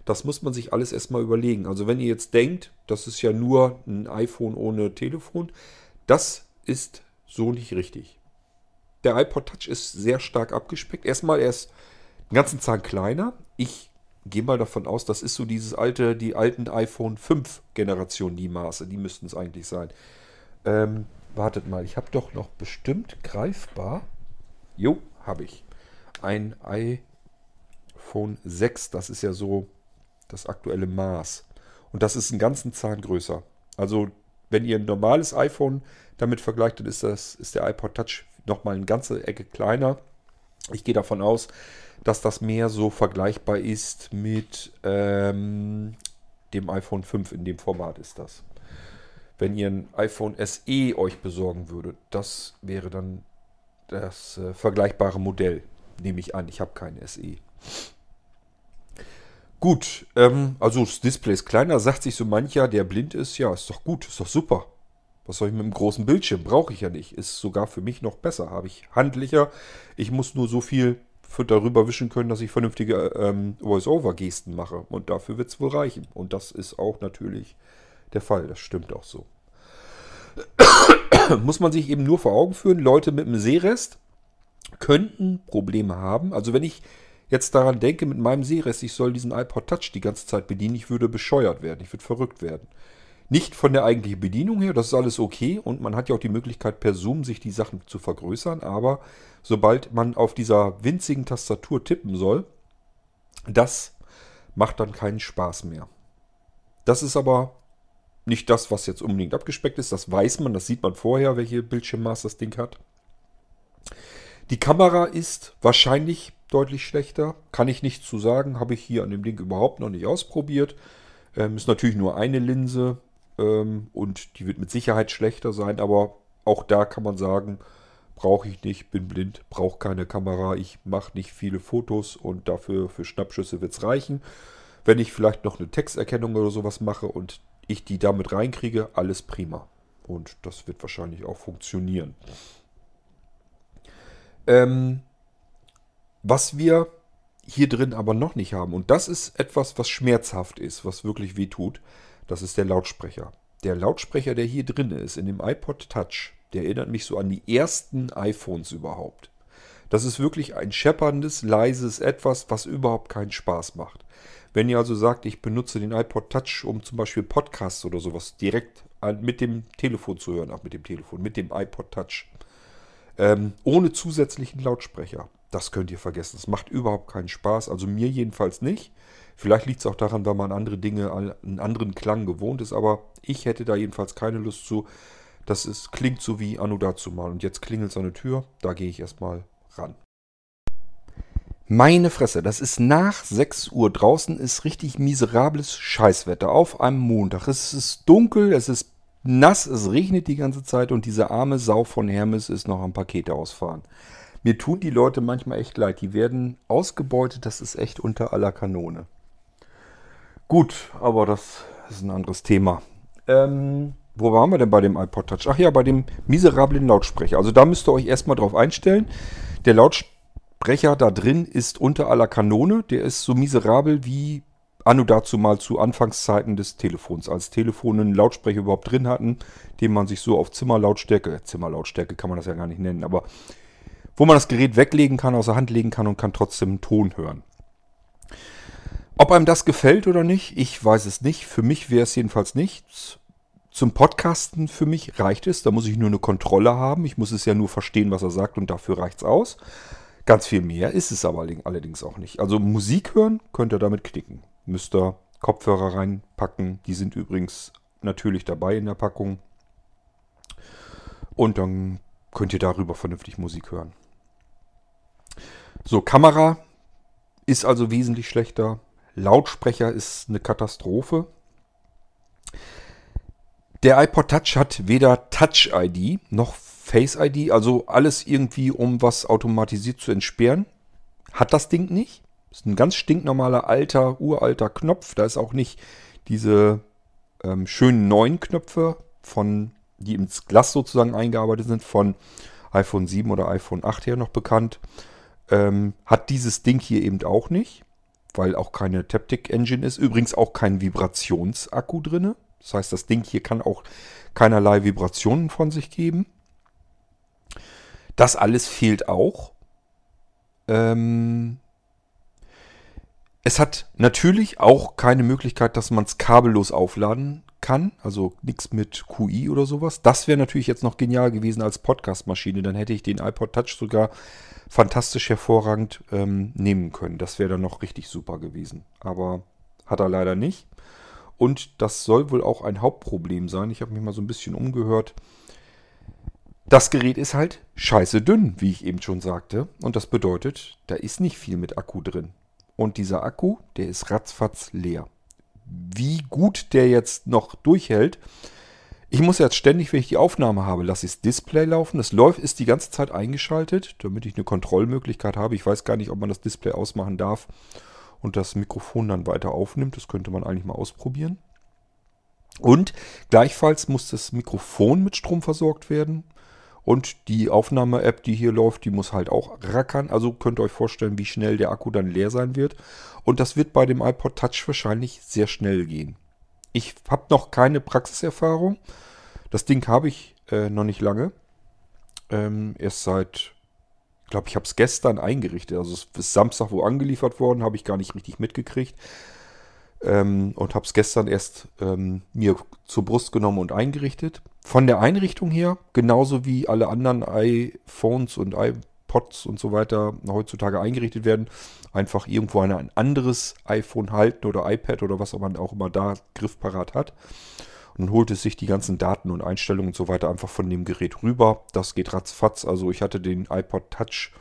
Das muss man sich alles erstmal überlegen. Also wenn ihr jetzt denkt, das ist ja nur ein iPhone ohne Telefon, das ist so nicht richtig der iPod Touch ist sehr stark abgespeckt. Erstmal, er ist einen ganzen Zahn kleiner. Ich gehe mal davon aus, das ist so dieses alte, die alten iPhone 5 Generation, die Maße, die müssten es eigentlich sein. Ähm, wartet mal, ich habe doch noch bestimmt greifbar. Jo, habe ich. Ein iPhone 6, das ist ja so das aktuelle Maß. Und das ist einen ganzen Zahn größer. Also, wenn ihr ein normales iPhone damit vergleicht, dann ist, das, ist der iPod Touch nochmal eine ganze Ecke kleiner. Ich gehe davon aus, dass das mehr so vergleichbar ist mit ähm, dem iPhone 5. In dem Format ist das. wenn ihr ein iPhone SE euch besorgen würdet. Das wäre dann das äh, vergleichbare Modell, nehme ich an. Ich habe kein SE. Gut, ähm, also das Display ist kleiner, sagt sich so mancher, der blind ist, ja, ist doch gut, ist doch super. Was soll ich mit einem großen Bildschirm? Brauche ich ja nicht. Ist sogar für mich noch besser. Habe ich handlicher. Ich muss nur so viel darüber wischen können, dass ich vernünftige ähm, Voice-Over-Gesten mache. Und dafür wird es wohl reichen. Und das ist auch natürlich der Fall. Das stimmt auch so. muss man sich eben nur vor Augen führen, Leute mit einem Sehrest könnten Probleme haben. Also wenn ich jetzt daran denke, mit meinem Sehrest, ich soll diesen iPod Touch die ganze Zeit bedienen, ich würde bescheuert werden, ich würde verrückt werden. Nicht von der eigentlichen Bedienung her, das ist alles okay und man hat ja auch die Möglichkeit per Zoom sich die Sachen zu vergrößern, aber sobald man auf dieser winzigen Tastatur tippen soll, das macht dann keinen Spaß mehr. Das ist aber nicht das, was jetzt unbedingt abgespeckt ist, das weiß man, das sieht man vorher, welche Bildschirmmaß das Ding hat. Die Kamera ist wahrscheinlich deutlich schlechter. Kann ich nicht zu sagen. Habe ich hier an dem Ding überhaupt noch nicht ausprobiert. Ähm, ist natürlich nur eine Linse ähm, und die wird mit Sicherheit schlechter sein. Aber auch da kann man sagen, brauche ich nicht, bin blind, brauche keine Kamera. Ich mache nicht viele Fotos und dafür für Schnappschüsse wird es reichen. Wenn ich vielleicht noch eine Texterkennung oder sowas mache und ich die damit reinkriege, alles prima. Und das wird wahrscheinlich auch funktionieren. Ähm, was wir hier drin aber noch nicht haben, und das ist etwas, was schmerzhaft ist, was wirklich weh tut, das ist der Lautsprecher. Der Lautsprecher, der hier drin ist, in dem iPod Touch, der erinnert mich so an die ersten iPhones überhaupt. Das ist wirklich ein schepperndes, leises Etwas, was überhaupt keinen Spaß macht. Wenn ihr also sagt, ich benutze den iPod Touch, um zum Beispiel Podcasts oder sowas direkt mit dem Telefon zu hören, auch mit dem Telefon, mit dem iPod Touch, ähm, ohne zusätzlichen Lautsprecher, das könnt ihr vergessen. Es macht überhaupt keinen Spaß. Also mir jedenfalls nicht. Vielleicht liegt es auch daran, weil man andere Dinge, einen anderen Klang gewohnt ist. Aber ich hätte da jedenfalls keine Lust zu. Das ist, klingt so wie Anno dazu mal. Und jetzt klingelt an der Tür. Da gehe ich erstmal ran. Meine Fresse, das ist nach 6 Uhr. Draußen ist richtig miserables Scheißwetter auf einem Montag. Es ist dunkel, es ist nass, es regnet die ganze Zeit und diese arme Sau von Hermes ist noch am Pakete ausfahren. Mir tun die Leute manchmal echt leid. Die werden ausgebeutet. Das ist echt unter aller Kanone. Gut, aber das ist ein anderes Thema. Ähm, wo waren wir denn bei dem iPod Touch? Ach ja, bei dem miserablen Lautsprecher. Also da müsst ihr euch erstmal drauf einstellen. Der Lautsprecher da drin ist unter aller Kanone. Der ist so miserabel wie anno dazu mal zu Anfangszeiten des Telefons. Als Telefone einen Lautsprecher überhaupt drin hatten, den man sich so auf Zimmerlautstärke, äh, Zimmerlautstärke kann man das ja gar nicht nennen, aber wo man das Gerät weglegen kann, aus der Hand legen kann und kann trotzdem einen Ton hören. Ob einem das gefällt oder nicht, ich weiß es nicht. Für mich wäre es jedenfalls nichts. Zum Podcasten für mich reicht es. Da muss ich nur eine Kontrolle haben. Ich muss es ja nur verstehen, was er sagt und dafür reicht es aus. Ganz viel mehr ist es aber allerdings auch nicht. Also Musik hören könnt ihr damit knicken. Müsst ihr Kopfhörer reinpacken. Die sind übrigens natürlich dabei in der Packung. Und dann könnt ihr darüber vernünftig Musik hören. So, Kamera ist also wesentlich schlechter. Lautsprecher ist eine Katastrophe. Der iPod Touch hat weder Touch ID noch Face ID, also alles irgendwie, um was automatisiert zu entsperren. Hat das Ding nicht. Ist ein ganz stinknormaler, alter, uralter Knopf. Da ist auch nicht diese ähm, schönen neuen Knöpfe, von, die ins Glas sozusagen eingearbeitet sind, von iPhone 7 oder iPhone 8 her noch bekannt. Ähm, hat dieses Ding hier eben auch nicht, weil auch keine Taptic Engine ist. Übrigens auch kein Vibrationsakku drin. Das heißt, das Ding hier kann auch keinerlei Vibrationen von sich geben. Das alles fehlt auch. Ähm, es hat natürlich auch keine Möglichkeit, dass man es kabellos aufladen kann. Also nichts mit QI oder sowas. Das wäre natürlich jetzt noch genial gewesen als Podcast-Maschine. Dann hätte ich den iPod Touch sogar fantastisch hervorragend ähm, nehmen können. Das wäre dann noch richtig super gewesen. Aber hat er leider nicht. Und das soll wohl auch ein Hauptproblem sein. Ich habe mich mal so ein bisschen umgehört. Das Gerät ist halt scheiße dünn, wie ich eben schon sagte. Und das bedeutet, da ist nicht viel mit Akku drin. Und dieser Akku, der ist ratzfatz leer. Wie gut der jetzt noch durchhält, Ich muss jetzt ständig, wenn ich die Aufnahme habe, lasse ich das Display laufen. Das läuft, ist die ganze Zeit eingeschaltet, damit ich eine Kontrollmöglichkeit habe. Ich weiß gar nicht, ob man das Display ausmachen darf und das Mikrofon dann weiter aufnimmt. Das könnte man eigentlich mal ausprobieren. Und gleichfalls muss das Mikrofon mit Strom versorgt werden. Und die Aufnahme-App, die hier läuft, die muss halt auch rackern. Also könnt ihr euch vorstellen, wie schnell der Akku dann leer sein wird. Und das wird bei dem iPod Touch wahrscheinlich sehr schnell gehen. Ich habe noch keine Praxiserfahrung. Das Ding habe ich äh, noch nicht lange. Ähm, erst seit, ich glaube, ich habe es gestern eingerichtet. Also es ist Samstag wo angeliefert worden, habe ich gar nicht richtig mitgekriegt. Ähm, und habe es gestern erst ähm, mir zur Brust genommen und eingerichtet. Von der Einrichtung her, genauso wie alle anderen iPhones und iPods und so weiter heutzutage eingerichtet werden, einfach irgendwo ein anderes iPhone halten oder iPad oder was man auch immer da griffparat hat. Und holt es sich die ganzen Daten und Einstellungen und so weiter einfach von dem Gerät rüber. Das geht ratzfatz. Also ich hatte den iPod Touch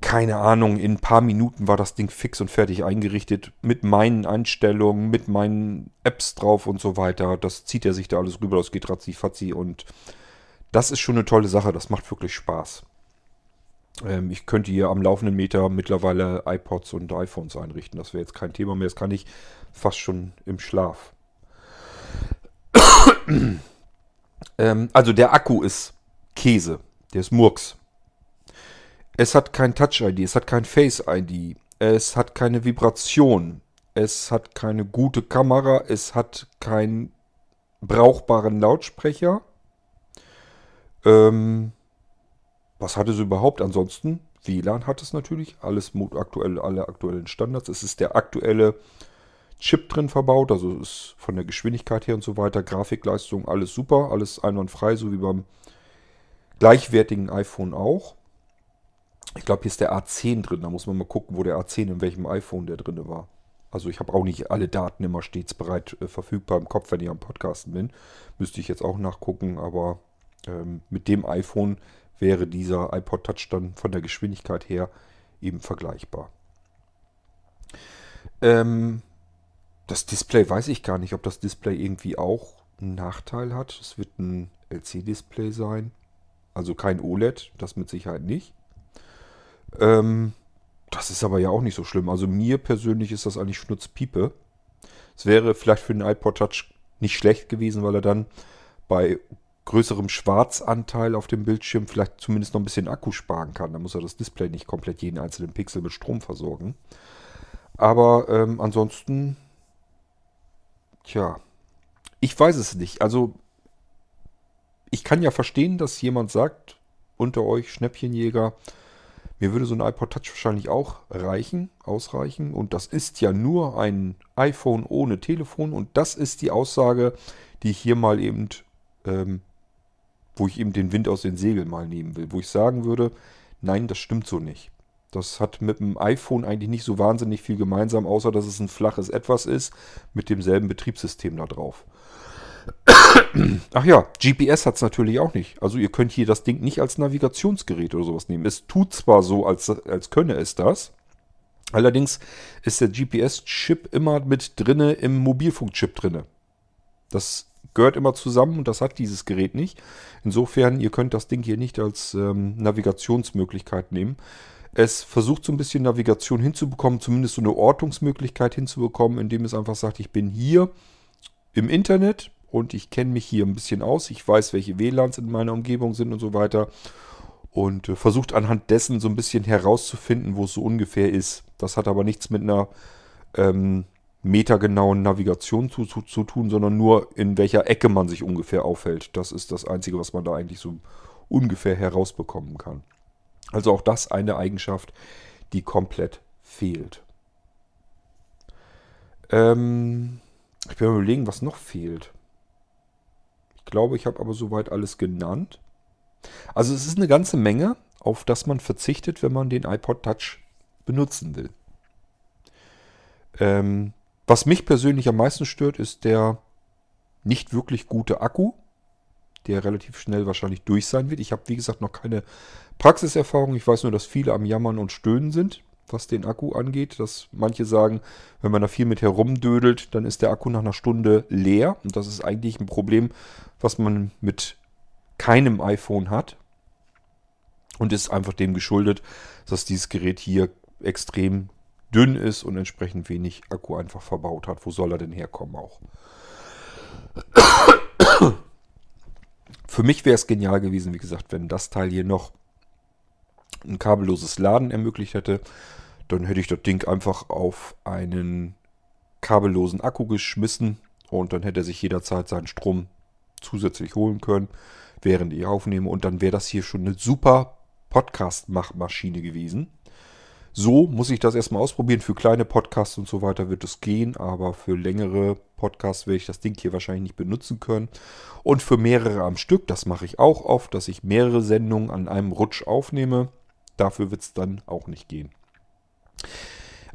keine Ahnung, in ein paar Minuten war das Ding fix und fertig eingerichtet mit meinen Einstellungen, mit meinen Apps drauf und so weiter. Das zieht er sich da alles rüber, das geht ratzi-fatzi und das ist schon eine tolle Sache, das macht wirklich Spaß. Ähm, ich könnte hier am laufenden Meter mittlerweile iPods und iPhones einrichten, das wäre jetzt kein Thema mehr, das kann ich fast schon im Schlaf. ähm, also der Akku ist Käse, der ist Murks. Es hat kein Touch-ID, es hat kein Face-ID, es hat keine Vibration, es hat keine gute Kamera, es hat keinen brauchbaren Lautsprecher. Ähm, was hat es überhaupt? Ansonsten, WLAN hat es natürlich, alles aktuell, alle aktuellen Standards. Es ist der aktuelle Chip drin verbaut, also ist von der Geschwindigkeit her und so weiter, Grafikleistung, alles super, alles einwandfrei, so wie beim gleichwertigen iPhone auch. Ich glaube, hier ist der A10 drin. Da muss man mal gucken, wo der A10 in welchem iPhone der drin war. Also ich habe auch nicht alle Daten immer stets bereit äh, verfügbar im Kopf, wenn ich am Podcasten bin. Müsste ich jetzt auch nachgucken, aber ähm, mit dem iPhone wäre dieser iPod Touch dann von der Geschwindigkeit her eben vergleichbar. Ähm, das Display weiß ich gar nicht, ob das Display irgendwie auch einen Nachteil hat. Es wird ein LC-Display sein. Also kein OLED, das mit Sicherheit nicht. Ähm, das ist aber ja auch nicht so schlimm. Also mir persönlich ist das eigentlich Schnutzpiepe. Es wäre vielleicht für den iPod Touch nicht schlecht gewesen, weil er dann bei größerem Schwarzanteil auf dem Bildschirm vielleicht zumindest noch ein bisschen Akku sparen kann. Da muss er das Display nicht komplett jeden einzelnen Pixel mit Strom versorgen. Aber ähm, ansonsten, tja, ich weiß es nicht. Also ich kann ja verstehen, dass jemand sagt, unter euch Schnäppchenjäger, mir würde so ein iPod Touch wahrscheinlich auch reichen, ausreichen. Und das ist ja nur ein iPhone ohne Telefon. Und das ist die Aussage, die ich hier mal eben, ähm, wo ich eben den Wind aus den Segeln mal nehmen will. Wo ich sagen würde, nein, das stimmt so nicht. Das hat mit dem iPhone eigentlich nicht so wahnsinnig viel gemeinsam, außer dass es ein flaches Etwas ist mit demselben Betriebssystem da drauf. Ach ja, GPS hat es natürlich auch nicht. Also ihr könnt hier das Ding nicht als Navigationsgerät oder sowas nehmen. Es tut zwar so, als, als könne es das. Allerdings ist der GPS-Chip immer mit drinne im Mobilfunkchip drinne. Das gehört immer zusammen und das hat dieses Gerät nicht. Insofern, ihr könnt das Ding hier nicht als ähm, Navigationsmöglichkeit nehmen. Es versucht so ein bisschen Navigation hinzubekommen, zumindest so eine Ortungsmöglichkeit hinzubekommen, indem es einfach sagt, ich bin hier im Internet und ich kenne mich hier ein bisschen aus. Ich weiß, welche WLANs in meiner Umgebung sind und so weiter. Und äh, versucht anhand dessen so ein bisschen herauszufinden, wo es so ungefähr ist. Das hat aber nichts mit einer ähm, metergenauen Navigation zu, zu, zu tun, sondern nur in welcher Ecke man sich ungefähr aufhält. Das ist das Einzige, was man da eigentlich so ungefähr herausbekommen kann. Also auch das eine Eigenschaft, die komplett fehlt. Ähm, ich bin überlegen, was noch fehlt glaube, ich habe aber soweit alles genannt. Also es ist eine ganze Menge, auf das man verzichtet, wenn man den iPod Touch benutzen will. Ähm, was mich persönlich am meisten stört, ist der nicht wirklich gute Akku, der relativ schnell wahrscheinlich durch sein wird. Ich habe, wie gesagt, noch keine Praxiserfahrung. Ich weiß nur, dass viele am Jammern und Stöhnen sind. Was den Akku angeht. Dass manche sagen, wenn man da viel mit herumdödelt, dann ist der Akku nach einer Stunde leer. Und das ist eigentlich ein Problem, was man mit keinem iPhone hat. Und ist einfach dem geschuldet, dass dieses Gerät hier extrem dünn ist und entsprechend wenig Akku einfach verbaut hat. Wo soll er denn herkommen auch? Für mich wäre es genial gewesen, wie gesagt, wenn das Teil hier noch ein kabelloses Laden ermöglicht hätte. Dann hätte ich das Ding einfach auf einen kabellosen Akku geschmissen und dann hätte er sich jederzeit seinen Strom zusätzlich holen können, während ich aufnehme. Und dann wäre das hier schon eine super Podcast-Machmaschine gewesen. So muss ich das erstmal ausprobieren. Für kleine Podcasts und so weiter wird es gehen, aber für längere Podcasts werde ich das Ding hier wahrscheinlich nicht benutzen können. Und für mehrere am Stück, das mache ich auch oft, dass ich mehrere Sendungen an einem Rutsch aufnehme. Dafür wird es dann auch nicht gehen.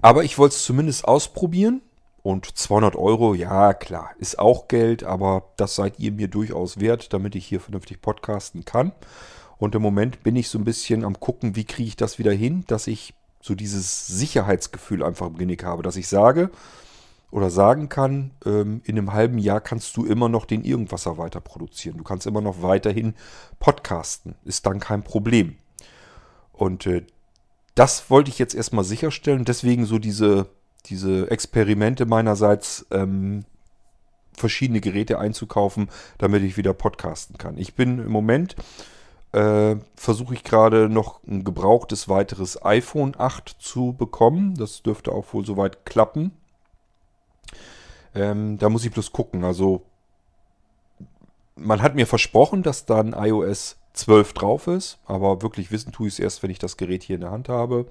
Aber ich wollte es zumindest ausprobieren. Und 200 Euro, ja klar, ist auch Geld, aber das seid ihr mir durchaus wert, damit ich hier vernünftig podcasten kann. Und im Moment bin ich so ein bisschen am gucken, wie kriege ich das wieder hin, dass ich so dieses Sicherheitsgefühl einfach im Genick habe, dass ich sage oder sagen kann, ähm, in einem halben Jahr kannst du immer noch den Irgendwasser weiter produzieren. Du kannst immer noch weiterhin podcasten. Ist dann kein Problem. Und äh, das wollte ich jetzt erstmal sicherstellen. Deswegen so diese, diese Experimente meinerseits, ähm, verschiedene Geräte einzukaufen, damit ich wieder podcasten kann. Ich bin im Moment äh, versuche ich gerade noch ein gebrauchtes weiteres iPhone 8 zu bekommen. Das dürfte auch wohl soweit klappen. Ähm, da muss ich bloß gucken. Also man hat mir versprochen, dass dann iOS 12 drauf ist, aber wirklich wissen tue ich es erst, wenn ich das Gerät hier in der Hand habe.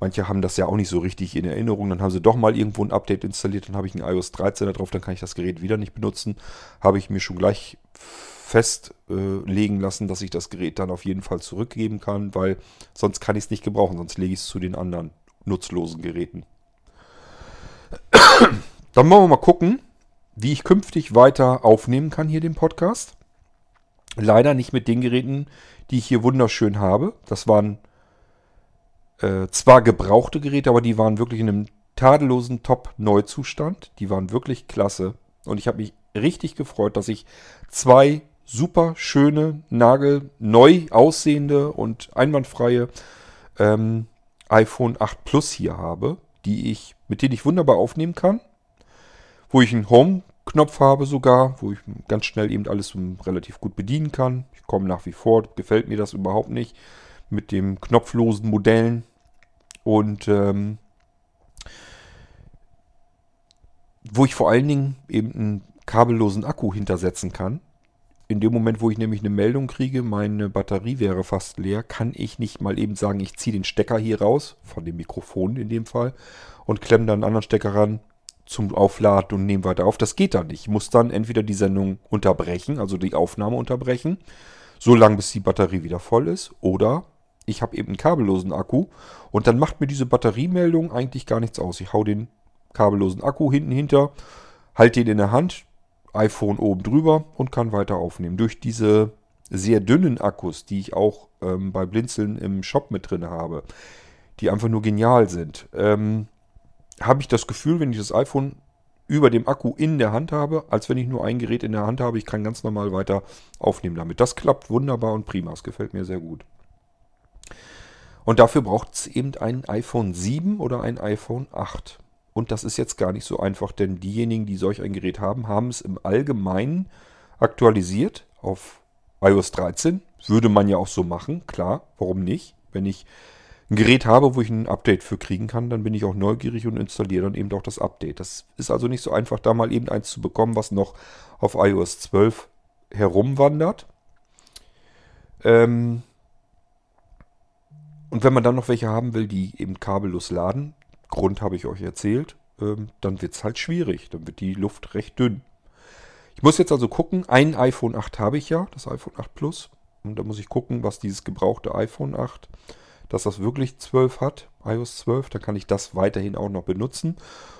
Manche haben das ja auch nicht so richtig in Erinnerung. Dann haben sie doch mal irgendwo ein Update installiert, dann habe ich ein iOS 13 da drauf, dann kann ich das Gerät wieder nicht benutzen. Habe ich mir schon gleich festlegen äh, lassen, dass ich das Gerät dann auf jeden Fall zurückgeben kann, weil sonst kann ich es nicht gebrauchen, sonst lege ich es zu den anderen nutzlosen Geräten. Dann wollen wir mal gucken, wie ich künftig weiter aufnehmen kann hier den Podcast. Leider nicht mit den Geräten, die ich hier wunderschön habe. Das waren äh, zwar gebrauchte Geräte, aber die waren wirklich in einem tadellosen Top-Neuzustand. Die waren wirklich klasse. Und ich habe mich richtig gefreut, dass ich zwei super schöne, nagelneu aussehende und einwandfreie ähm, iPhone 8 Plus hier habe, die ich, mit denen ich wunderbar aufnehmen kann. Wo ich einen Home-Knopf habe sogar, wo ich ganz schnell eben alles relativ gut bedienen kann. Ich komme nach wie vor, gefällt mir das überhaupt nicht mit dem knopflosen Modellen. Und ähm, wo ich vor allen Dingen eben einen kabellosen Akku hintersetzen kann, in dem Moment, wo ich nämlich eine Meldung kriege, meine Batterie wäre fast leer, kann ich nicht mal eben sagen, ich ziehe den Stecker hier raus, von dem Mikrofon in dem Fall, und klemme dann einen anderen Stecker ran zum Aufladen und nehme weiter auf. Das geht dann nicht. Ich muss dann entweder die Sendung unterbrechen, also die Aufnahme unterbrechen, so lange bis die Batterie wieder voll ist, oder ich habe eben einen kabellosen Akku und dann macht mir diese Batteriemeldung eigentlich gar nichts aus. Ich hau den kabellosen Akku hinten hinter, halte ihn in der Hand, iPhone oben drüber und kann weiter aufnehmen. Durch diese sehr dünnen Akkus, die ich auch ähm, bei Blinzeln im Shop mit drin habe, die einfach nur genial sind, ähm, habe ich das Gefühl, wenn ich das iPhone über dem Akku in der Hand habe, als wenn ich nur ein Gerät in der Hand habe. Ich kann ganz normal weiter aufnehmen damit. Das klappt wunderbar und prima. Es gefällt mir sehr gut. Und dafür braucht es eben ein iPhone 7 oder ein iPhone 8. Und das ist jetzt gar nicht so einfach, denn diejenigen, die solch ein Gerät haben, haben es im Allgemeinen aktualisiert auf iOS 13. Würde man ja auch so machen, klar, warum nicht? Wenn ich ein Gerät habe, wo ich ein Update für kriegen kann, dann bin ich auch neugierig und installiere dann eben auch das Update. Das ist also nicht so einfach, da mal eben eins zu bekommen, was noch auf iOS 12 herumwandert. Ähm und wenn man dann noch welche haben will, die eben kabellos laden, Grund habe ich euch erzählt, ähm, dann wird es halt schwierig. Dann wird die Luft recht dünn. Ich muss jetzt also gucken, ein iPhone 8 habe ich ja, das iPhone 8 Plus. Und da muss ich gucken, was dieses gebrauchte iPhone 8, dass das wirklich 12 hat, iOS 12. Dann kann ich das weiterhin auch noch benutzen.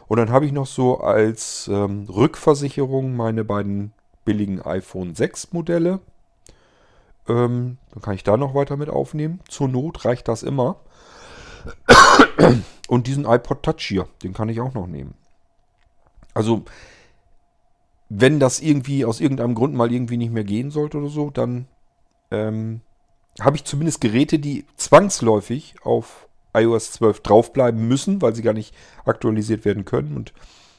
Und dann habe ich noch so als ähm, Rückversicherung meine beiden billigen iPhone 6 Modelle. Ähm, dann kann ich da noch weiter mit aufnehmen. Zur Not reicht das immer. Und diesen iPod Touch hier, den kann ich auch noch nehmen. Also, wenn das irgendwie aus irgendeinem Grund mal irgendwie nicht mehr gehen sollte oder so, dann ähm, habe ich zumindest Geräte, die zwangsläufig auf iOS 12 draufbleiben müssen, weil sie gar nicht aktualisiert werden können. Und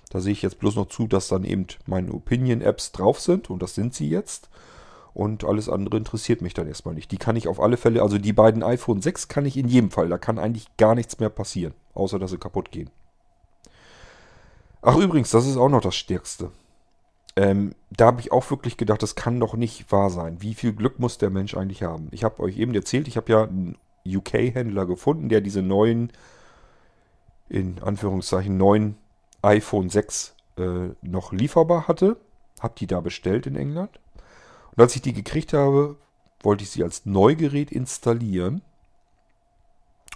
da sehe ich jetzt bloß noch zu, dass dann eben meine Opinion-Apps drauf sind. Und das sind sie jetzt. Und alles andere interessiert mich dann erstmal nicht. Die kann ich auf alle Fälle, also die beiden iPhone 6 kann ich in jedem Fall. Da kann eigentlich gar nichts mehr passieren, außer dass sie kaputt gehen. Ach übrigens, das ist auch noch das Stärkste. Ähm, da habe ich auch wirklich gedacht, das kann doch nicht wahr sein. Wie viel Glück muss der Mensch eigentlich haben? Ich habe euch eben erzählt, ich habe ja einen UK-Händler gefunden, der diese neuen, in Anführungszeichen, neuen iPhone 6 äh, noch lieferbar hatte. Habe die da bestellt in England. Und als ich die gekriegt habe, wollte ich sie als Neugerät installieren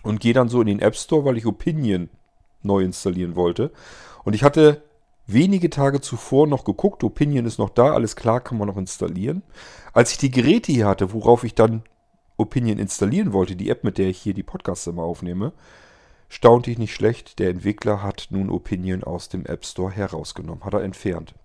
und gehe dann so in den App Store, weil ich Opinion neu installieren wollte. Und ich hatte wenige Tage zuvor noch geguckt, Opinion ist noch da, alles klar, kann man noch installieren. Als ich die Geräte hier hatte, worauf ich dann Opinion installieren wollte, die App, mit der ich hier die Podcasts immer aufnehme, staunte ich nicht schlecht, der Entwickler hat nun Opinion aus dem App Store herausgenommen, hat er entfernt.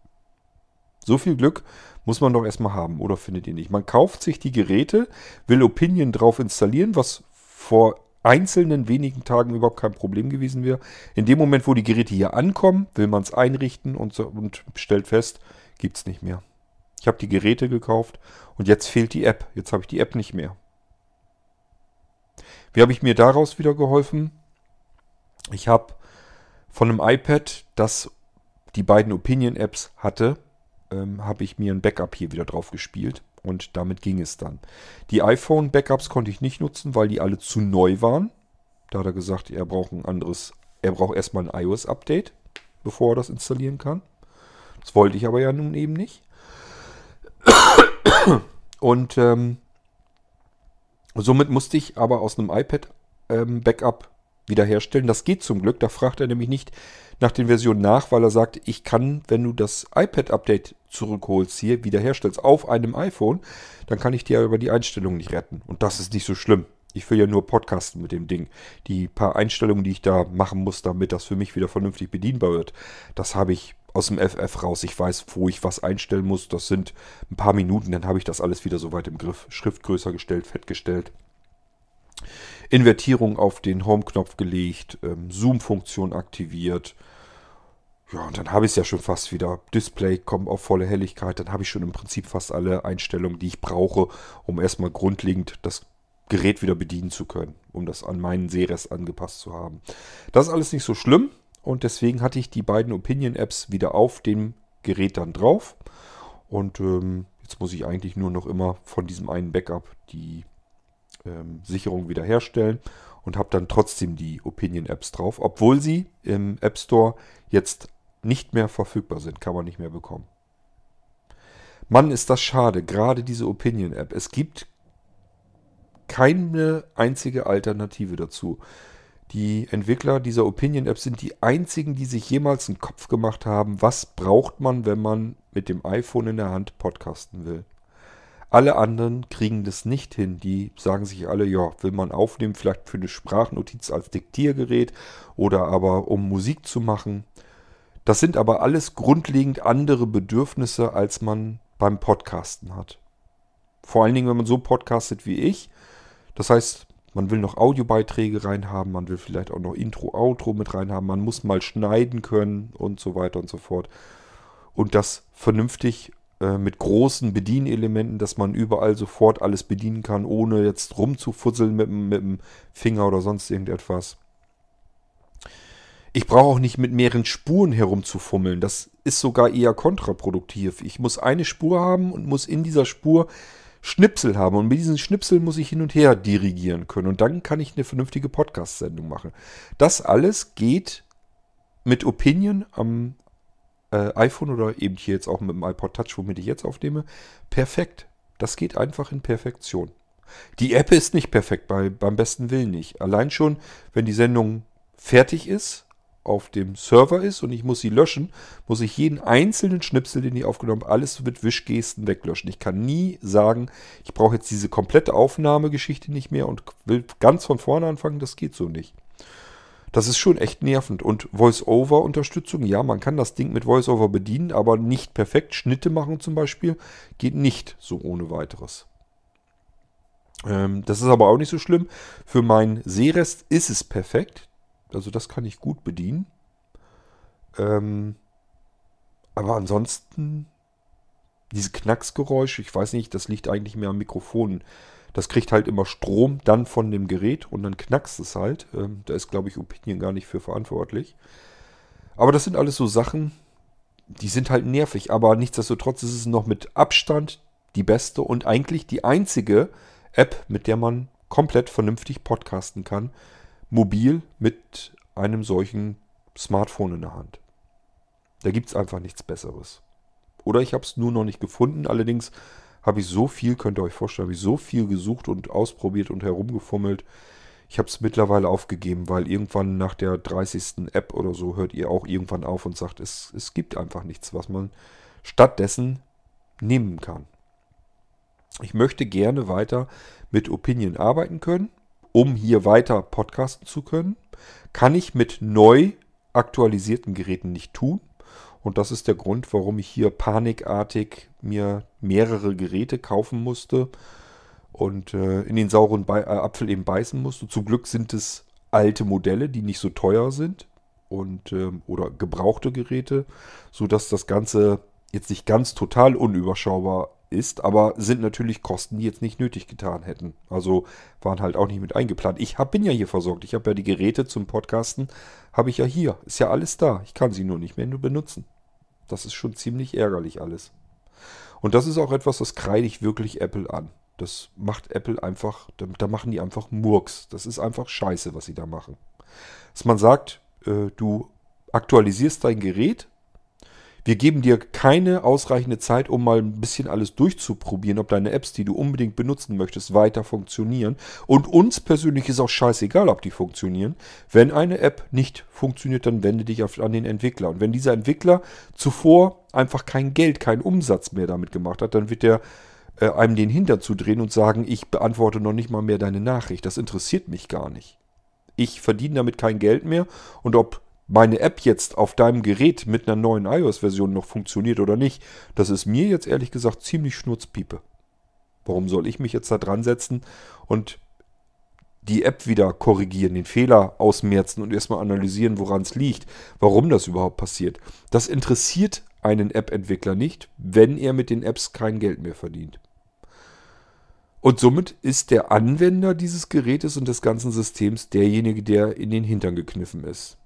So viel Glück muss man doch erstmal haben, oder findet ihr nicht? Man kauft sich die Geräte, will Opinion drauf installieren, was vor einzelnen wenigen Tagen überhaupt kein Problem gewesen wäre. In dem Moment, wo die Geräte hier ankommen, will man es einrichten und, so, und stellt fest, gibt es nicht mehr. Ich habe die Geräte gekauft und jetzt fehlt die App. Jetzt habe ich die App nicht mehr. Wie habe ich mir daraus wieder geholfen? Ich habe von einem iPad, das die beiden Opinion-Apps hatte, ähm, habe ich mir ein Backup hier wieder drauf gespielt und damit ging es dann. Die iPhone-Backups konnte ich nicht nutzen, weil die alle zu neu waren. Da hat er gesagt, er braucht ein anderes, er braucht erstmal ein iOS-Update, bevor er das installieren kann. Das wollte ich aber ja nun eben nicht. Und ähm, somit musste ich aber aus einem iPad-Backup ähm, wiederherstellen. Das geht zum Glück. Da fragt er nämlich nicht, nach den Versionen nach, weil er sagt, ich kann, wenn du das iPad-Update zurückholst hier, wiederherstellst auf einem iPhone, dann kann ich dir über die Einstellungen nicht retten. Und das ist nicht so schlimm. Ich will ja nur podcasten mit dem Ding. Die paar Einstellungen, die ich da machen muss, damit das für mich wieder vernünftig bedienbar wird, das habe ich aus dem FF raus. Ich weiß, wo ich was einstellen muss. Das sind ein paar Minuten, dann habe ich das alles wieder soweit im Griff. Schrift größer gestellt, fett gestellt. Invertierung auf den Home-Knopf gelegt, ähm, Zoom-Funktion aktiviert. Ja, und dann habe ich es ja schon fast wieder. Display kommt auf volle Helligkeit. Dann habe ich schon im Prinzip fast alle Einstellungen, die ich brauche, um erstmal grundlegend das Gerät wieder bedienen zu können, um das an meinen Sehrest angepasst zu haben. Das ist alles nicht so schlimm und deswegen hatte ich die beiden Opinion-Apps wieder auf dem Gerät dann drauf. Und ähm, jetzt muss ich eigentlich nur noch immer von diesem einen Backup die ähm, Sicherung wiederherstellen und habe dann trotzdem die Opinion-Apps drauf, obwohl sie im App Store jetzt nicht mehr verfügbar sind, kann man nicht mehr bekommen. Mann, ist das schade, gerade diese Opinion-App. Es gibt keine einzige Alternative dazu. Die Entwickler dieser Opinion-App sind die einzigen, die sich jemals einen Kopf gemacht haben, was braucht man, wenn man mit dem iPhone in der Hand podcasten will. Alle anderen kriegen das nicht hin. Die sagen sich alle, ja, will man aufnehmen, vielleicht für eine Sprachnotiz als Diktiergerät oder aber um Musik zu machen. Das sind aber alles grundlegend andere Bedürfnisse, als man beim Podcasten hat. Vor allen Dingen, wenn man so podcastet wie ich. Das heißt, man will noch Audiobeiträge reinhaben, man will vielleicht auch noch Intro, Outro mit reinhaben, man muss mal schneiden können und so weiter und so fort. Und das vernünftig äh, mit großen Bedienelementen, dass man überall sofort alles bedienen kann, ohne jetzt rumzufusseln mit, mit dem Finger oder sonst irgendetwas. Ich brauche auch nicht mit mehreren Spuren herumzufummeln. Das ist sogar eher kontraproduktiv. Ich muss eine Spur haben und muss in dieser Spur Schnipsel haben. Und mit diesen Schnipseln muss ich hin und her dirigieren können. Und dann kann ich eine vernünftige Podcast-Sendung machen. Das alles geht mit Opinion am äh, iPhone oder eben hier jetzt auch mit dem iPod Touch, womit ich jetzt aufnehme, perfekt. Das geht einfach in Perfektion. Die App ist nicht perfekt, bei, beim besten Willen nicht. Allein schon, wenn die Sendung fertig ist, auf dem Server ist und ich muss sie löschen, muss ich jeden einzelnen Schnipsel, den ich aufgenommen habe, alles mit Wischgesten weglöschen. Ich kann nie sagen, ich brauche jetzt diese komplette Aufnahmegeschichte nicht mehr und will ganz von vorne anfangen. Das geht so nicht. Das ist schon echt nervend. Und Voice-Over-Unterstützung, ja, man kann das Ding mit Voice-Over bedienen, aber nicht perfekt. Schnitte machen zum Beispiel geht nicht so ohne weiteres. Ähm, das ist aber auch nicht so schlimm. Für meinen Sehrest ist es perfekt. Also das kann ich gut bedienen. Ähm, aber ansonsten, diese Knacksgeräusche, ich weiß nicht, das liegt eigentlich mehr am Mikrofon. Das kriegt halt immer Strom dann von dem Gerät und dann knackst es halt. Ähm, da ist, glaube ich, Opinion gar nicht für verantwortlich. Aber das sind alles so Sachen, die sind halt nervig. Aber nichtsdestotrotz ist es noch mit Abstand die beste und eigentlich die einzige App, mit der man komplett vernünftig podcasten kann. Mobil mit einem solchen Smartphone in der Hand. Da gibt es einfach nichts Besseres. Oder ich habe es nur noch nicht gefunden. Allerdings habe ich so viel, könnt ihr euch vorstellen, habe ich so viel gesucht und ausprobiert und herumgefummelt. Ich habe es mittlerweile aufgegeben, weil irgendwann nach der 30. App oder so hört ihr auch irgendwann auf und sagt, es, es gibt einfach nichts, was man stattdessen nehmen kann. Ich möchte gerne weiter mit Opinion arbeiten können, um hier weiter podcasten zu können. Kann ich mit neu aktualisierten Geräten nicht tun. Und das ist der Grund, warum ich hier panikartig mir mehrere Geräte kaufen musste und äh, in den sauren Be äh, Apfel eben beißen musste. Zum Glück sind es alte Modelle, die nicht so teuer sind und äh, oder gebrauchte Geräte, sodass das Ganze jetzt nicht ganz total unüberschaubar ist, aber sind natürlich Kosten, die jetzt nicht nötig getan hätten. Also waren halt auch nicht mit eingeplant. Ich hab, bin ja hier versorgt. Ich habe ja die Geräte zum Podcasten, habe ich ja hier. Ist ja alles da. Ich kann sie nur nicht mehr nur benutzen. Das ist schon ziemlich ärgerlich alles. Und das ist auch etwas, das kreide ich wirklich Apple an. Das macht Apple einfach, da, machen die einfach Murks. Das ist einfach scheiße, was sie da machen. Dass man sagt, äh, du aktualisierst dein Gerät, wir geben dir keine ausreichende Zeit, um mal ein bisschen alles durchzuprobieren, ob deine Apps, die du unbedingt benutzen möchtest, weiter funktionieren. Und uns persönlich ist auch scheißegal, ob die funktionieren. Wenn eine App nicht funktioniert, dann wende dich an den Entwickler. Und wenn dieser Entwickler zuvor einfach kein Geld, keinen Umsatz mehr damit gemacht hat, dann wird der äh, einem den Hintern zudrehen und sagen, ich beantworte noch nicht mal mehr deine Nachricht. Das interessiert mich gar nicht. Ich verdiene damit kein Geld mehr und ob meine App jetzt auf deinem Gerät mit einer neuen iOS-Version noch funktioniert oder nicht, das ist mir jetzt ehrlich gesagt ziemlich schnurzpiepe. Warum soll ich mich jetzt da dran setzen und die App wieder korrigieren, den Fehler ausmerzen und erstmal analysieren, woran es liegt, warum das überhaupt passiert. Das interessiert einen App-Entwickler nicht, wenn er mit den Apps kein Geld mehr verdient. Und somit ist der Anwender dieses Gerätes und des ganzen Systems derjenige, der in den Hintern gekniffen ist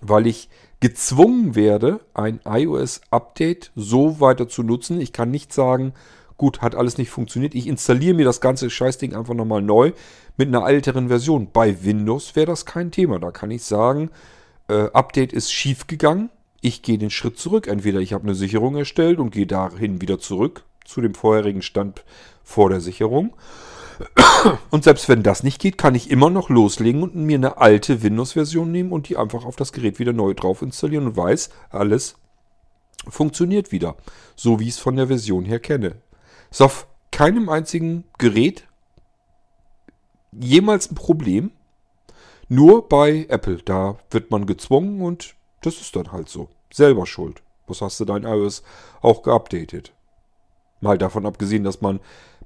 weil ich gezwungen werde, ein iOS-Update so weiter zu nutzen. Ich kann nicht sagen, gut, hat alles nicht funktioniert. Ich installiere mir das ganze Scheißding einfach nochmal neu mit einer älteren Version. Bei Windows wäre das kein Thema. Da kann ich sagen, äh, Update ist schief gegangen. Ich gehe den Schritt zurück. Entweder ich habe eine Sicherung erstellt und gehe dahin wieder zurück zu dem vorherigen Stand vor der Sicherung. Und selbst wenn das nicht geht, kann ich immer noch loslegen und mir eine alte Windows-Version nehmen und die einfach auf das Gerät wieder neu drauf installieren und weiß, alles funktioniert wieder. So wie ich es von der Version her kenne. Ist auf keinem einzigen Gerät jemals ein Problem. Nur bei Apple. Da wird man gezwungen und das ist dann halt so. Selber schuld. Was hast du dein iOS auch geupdatet? Mal davon abgesehen, dass man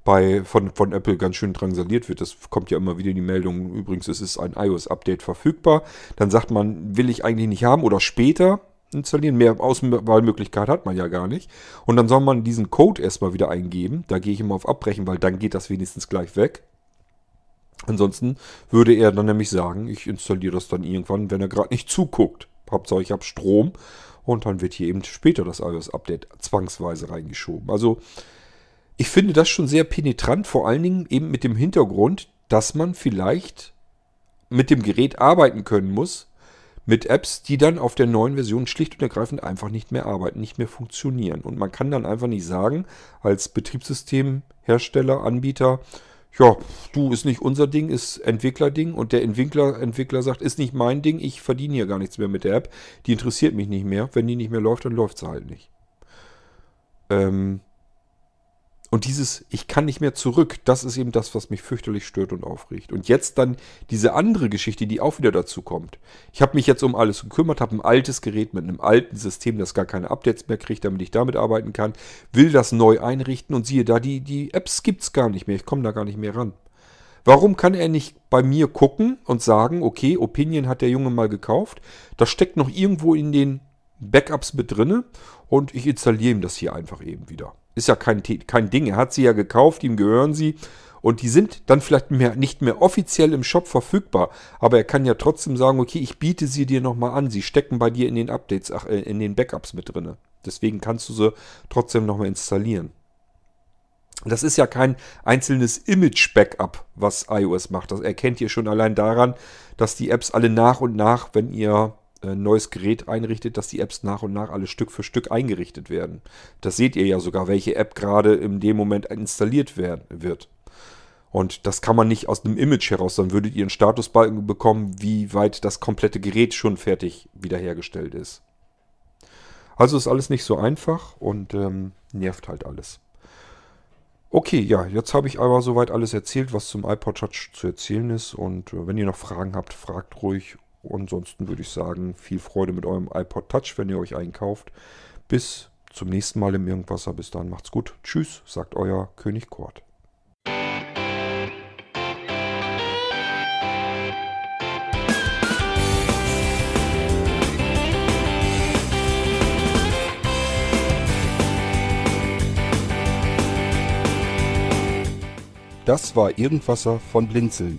bei, von, von Apple ganz schön drangsaliert wird. Das kommt ja immer wieder die Meldung, übrigens, es ist ein iOS-Update verfügbar. Dann sagt man, will ich eigentlich nicht haben oder später installieren. Mehr Auswahlmöglichkeit hat man ja gar nicht. Und dann soll man diesen Code erstmal wieder eingeben. Da gehe ich immer auf Abbrechen, weil dann geht das wenigstens gleich weg. Ansonsten würde er dann nämlich sagen, ich installiere das dann irgendwann, wenn er gerade nicht zuguckt. Hauptsache ich habe Strom und dann wird hier eben später das iOS-Update zwangsweise reingeschoben. Also ich finde das schon sehr penetrant, vor allen Dingen eben mit dem Hintergrund, dass man vielleicht mit dem Gerät arbeiten können muss, mit Apps, die dann auf der neuen Version schlicht und ergreifend einfach nicht mehr arbeiten, nicht mehr funktionieren. Und man kann dann einfach nicht sagen, als Betriebssystemhersteller, Anbieter, ja, du, ist nicht unser Ding, ist Entwicklerding und der Entwickler, Entwickler sagt, ist nicht mein Ding, ich verdiene hier gar nichts mehr mit der App, die interessiert mich nicht mehr. Wenn die nicht mehr läuft, dann läuft sie halt nicht. Ähm, Und dieses, ich kann nicht mehr zurück, das ist eben das, was mich fürchterlich stört und aufregt. Und jetzt dann diese andere Geschichte, die auch wieder dazu kommt. Ich habe mich jetzt um alles gekümmert, habe ein altes Gerät mit einem alten System, das gar keine Updates mehr kriegt, damit ich damit arbeiten kann, will das neu einrichten und siehe da, die, die Apps gibt es gar nicht mehr. Ich komme da gar nicht mehr ran. Warum kann er nicht bei mir gucken und sagen, okay, Opinion hat der Junge mal gekauft, das steckt noch irgendwo in den Backups mit drinne und ich installiere ihm das hier einfach eben wieder. Ist ja kein, kein Ding. Er hat sie ja gekauft, ihm gehören sie. Und die sind dann vielleicht mehr, nicht mehr offiziell im Shop verfügbar. Aber er kann ja trotzdem sagen, okay, ich biete sie dir nochmal an. Sie stecken bei dir in den Updates, ach, äh, in den Backups mit drin. Deswegen kannst du sie trotzdem nochmal installieren. Das ist ja kein einzelnes Image-Backup, was iOS macht. Das erkennt ihr schon allein daran, dass die Apps alle nach und nach, wenn ihr äh, neues Gerät einrichtet, dass die Apps nach und nach alle Stück für Stück eingerichtet werden. Das seht ihr ja sogar, welche App gerade in dem Moment installiert werden, wird. Und das kann man nicht aus einem Image heraus, dann würdet ihr einen Statusbalken bekommen, wie weit das komplette Gerät schon fertig wiederhergestellt ist. Also ist alles nicht so einfach und ähm, nervt halt alles. Okay, ja, jetzt habe ich aber soweit alles erzählt, was zum iPod Touch zu erzählen ist. Und äh, wenn ihr noch Fragen habt, fragt ruhig ansonsten würde ich sagen, viel Freude mit eurem iPod Touch, wenn ihr euch einkauft. Bis zum nächsten Mal im Irgendwasser. Bis dann macht's gut. Tschüss, sagt euer König Kort. Das war Irgendwasser von Blinzeln.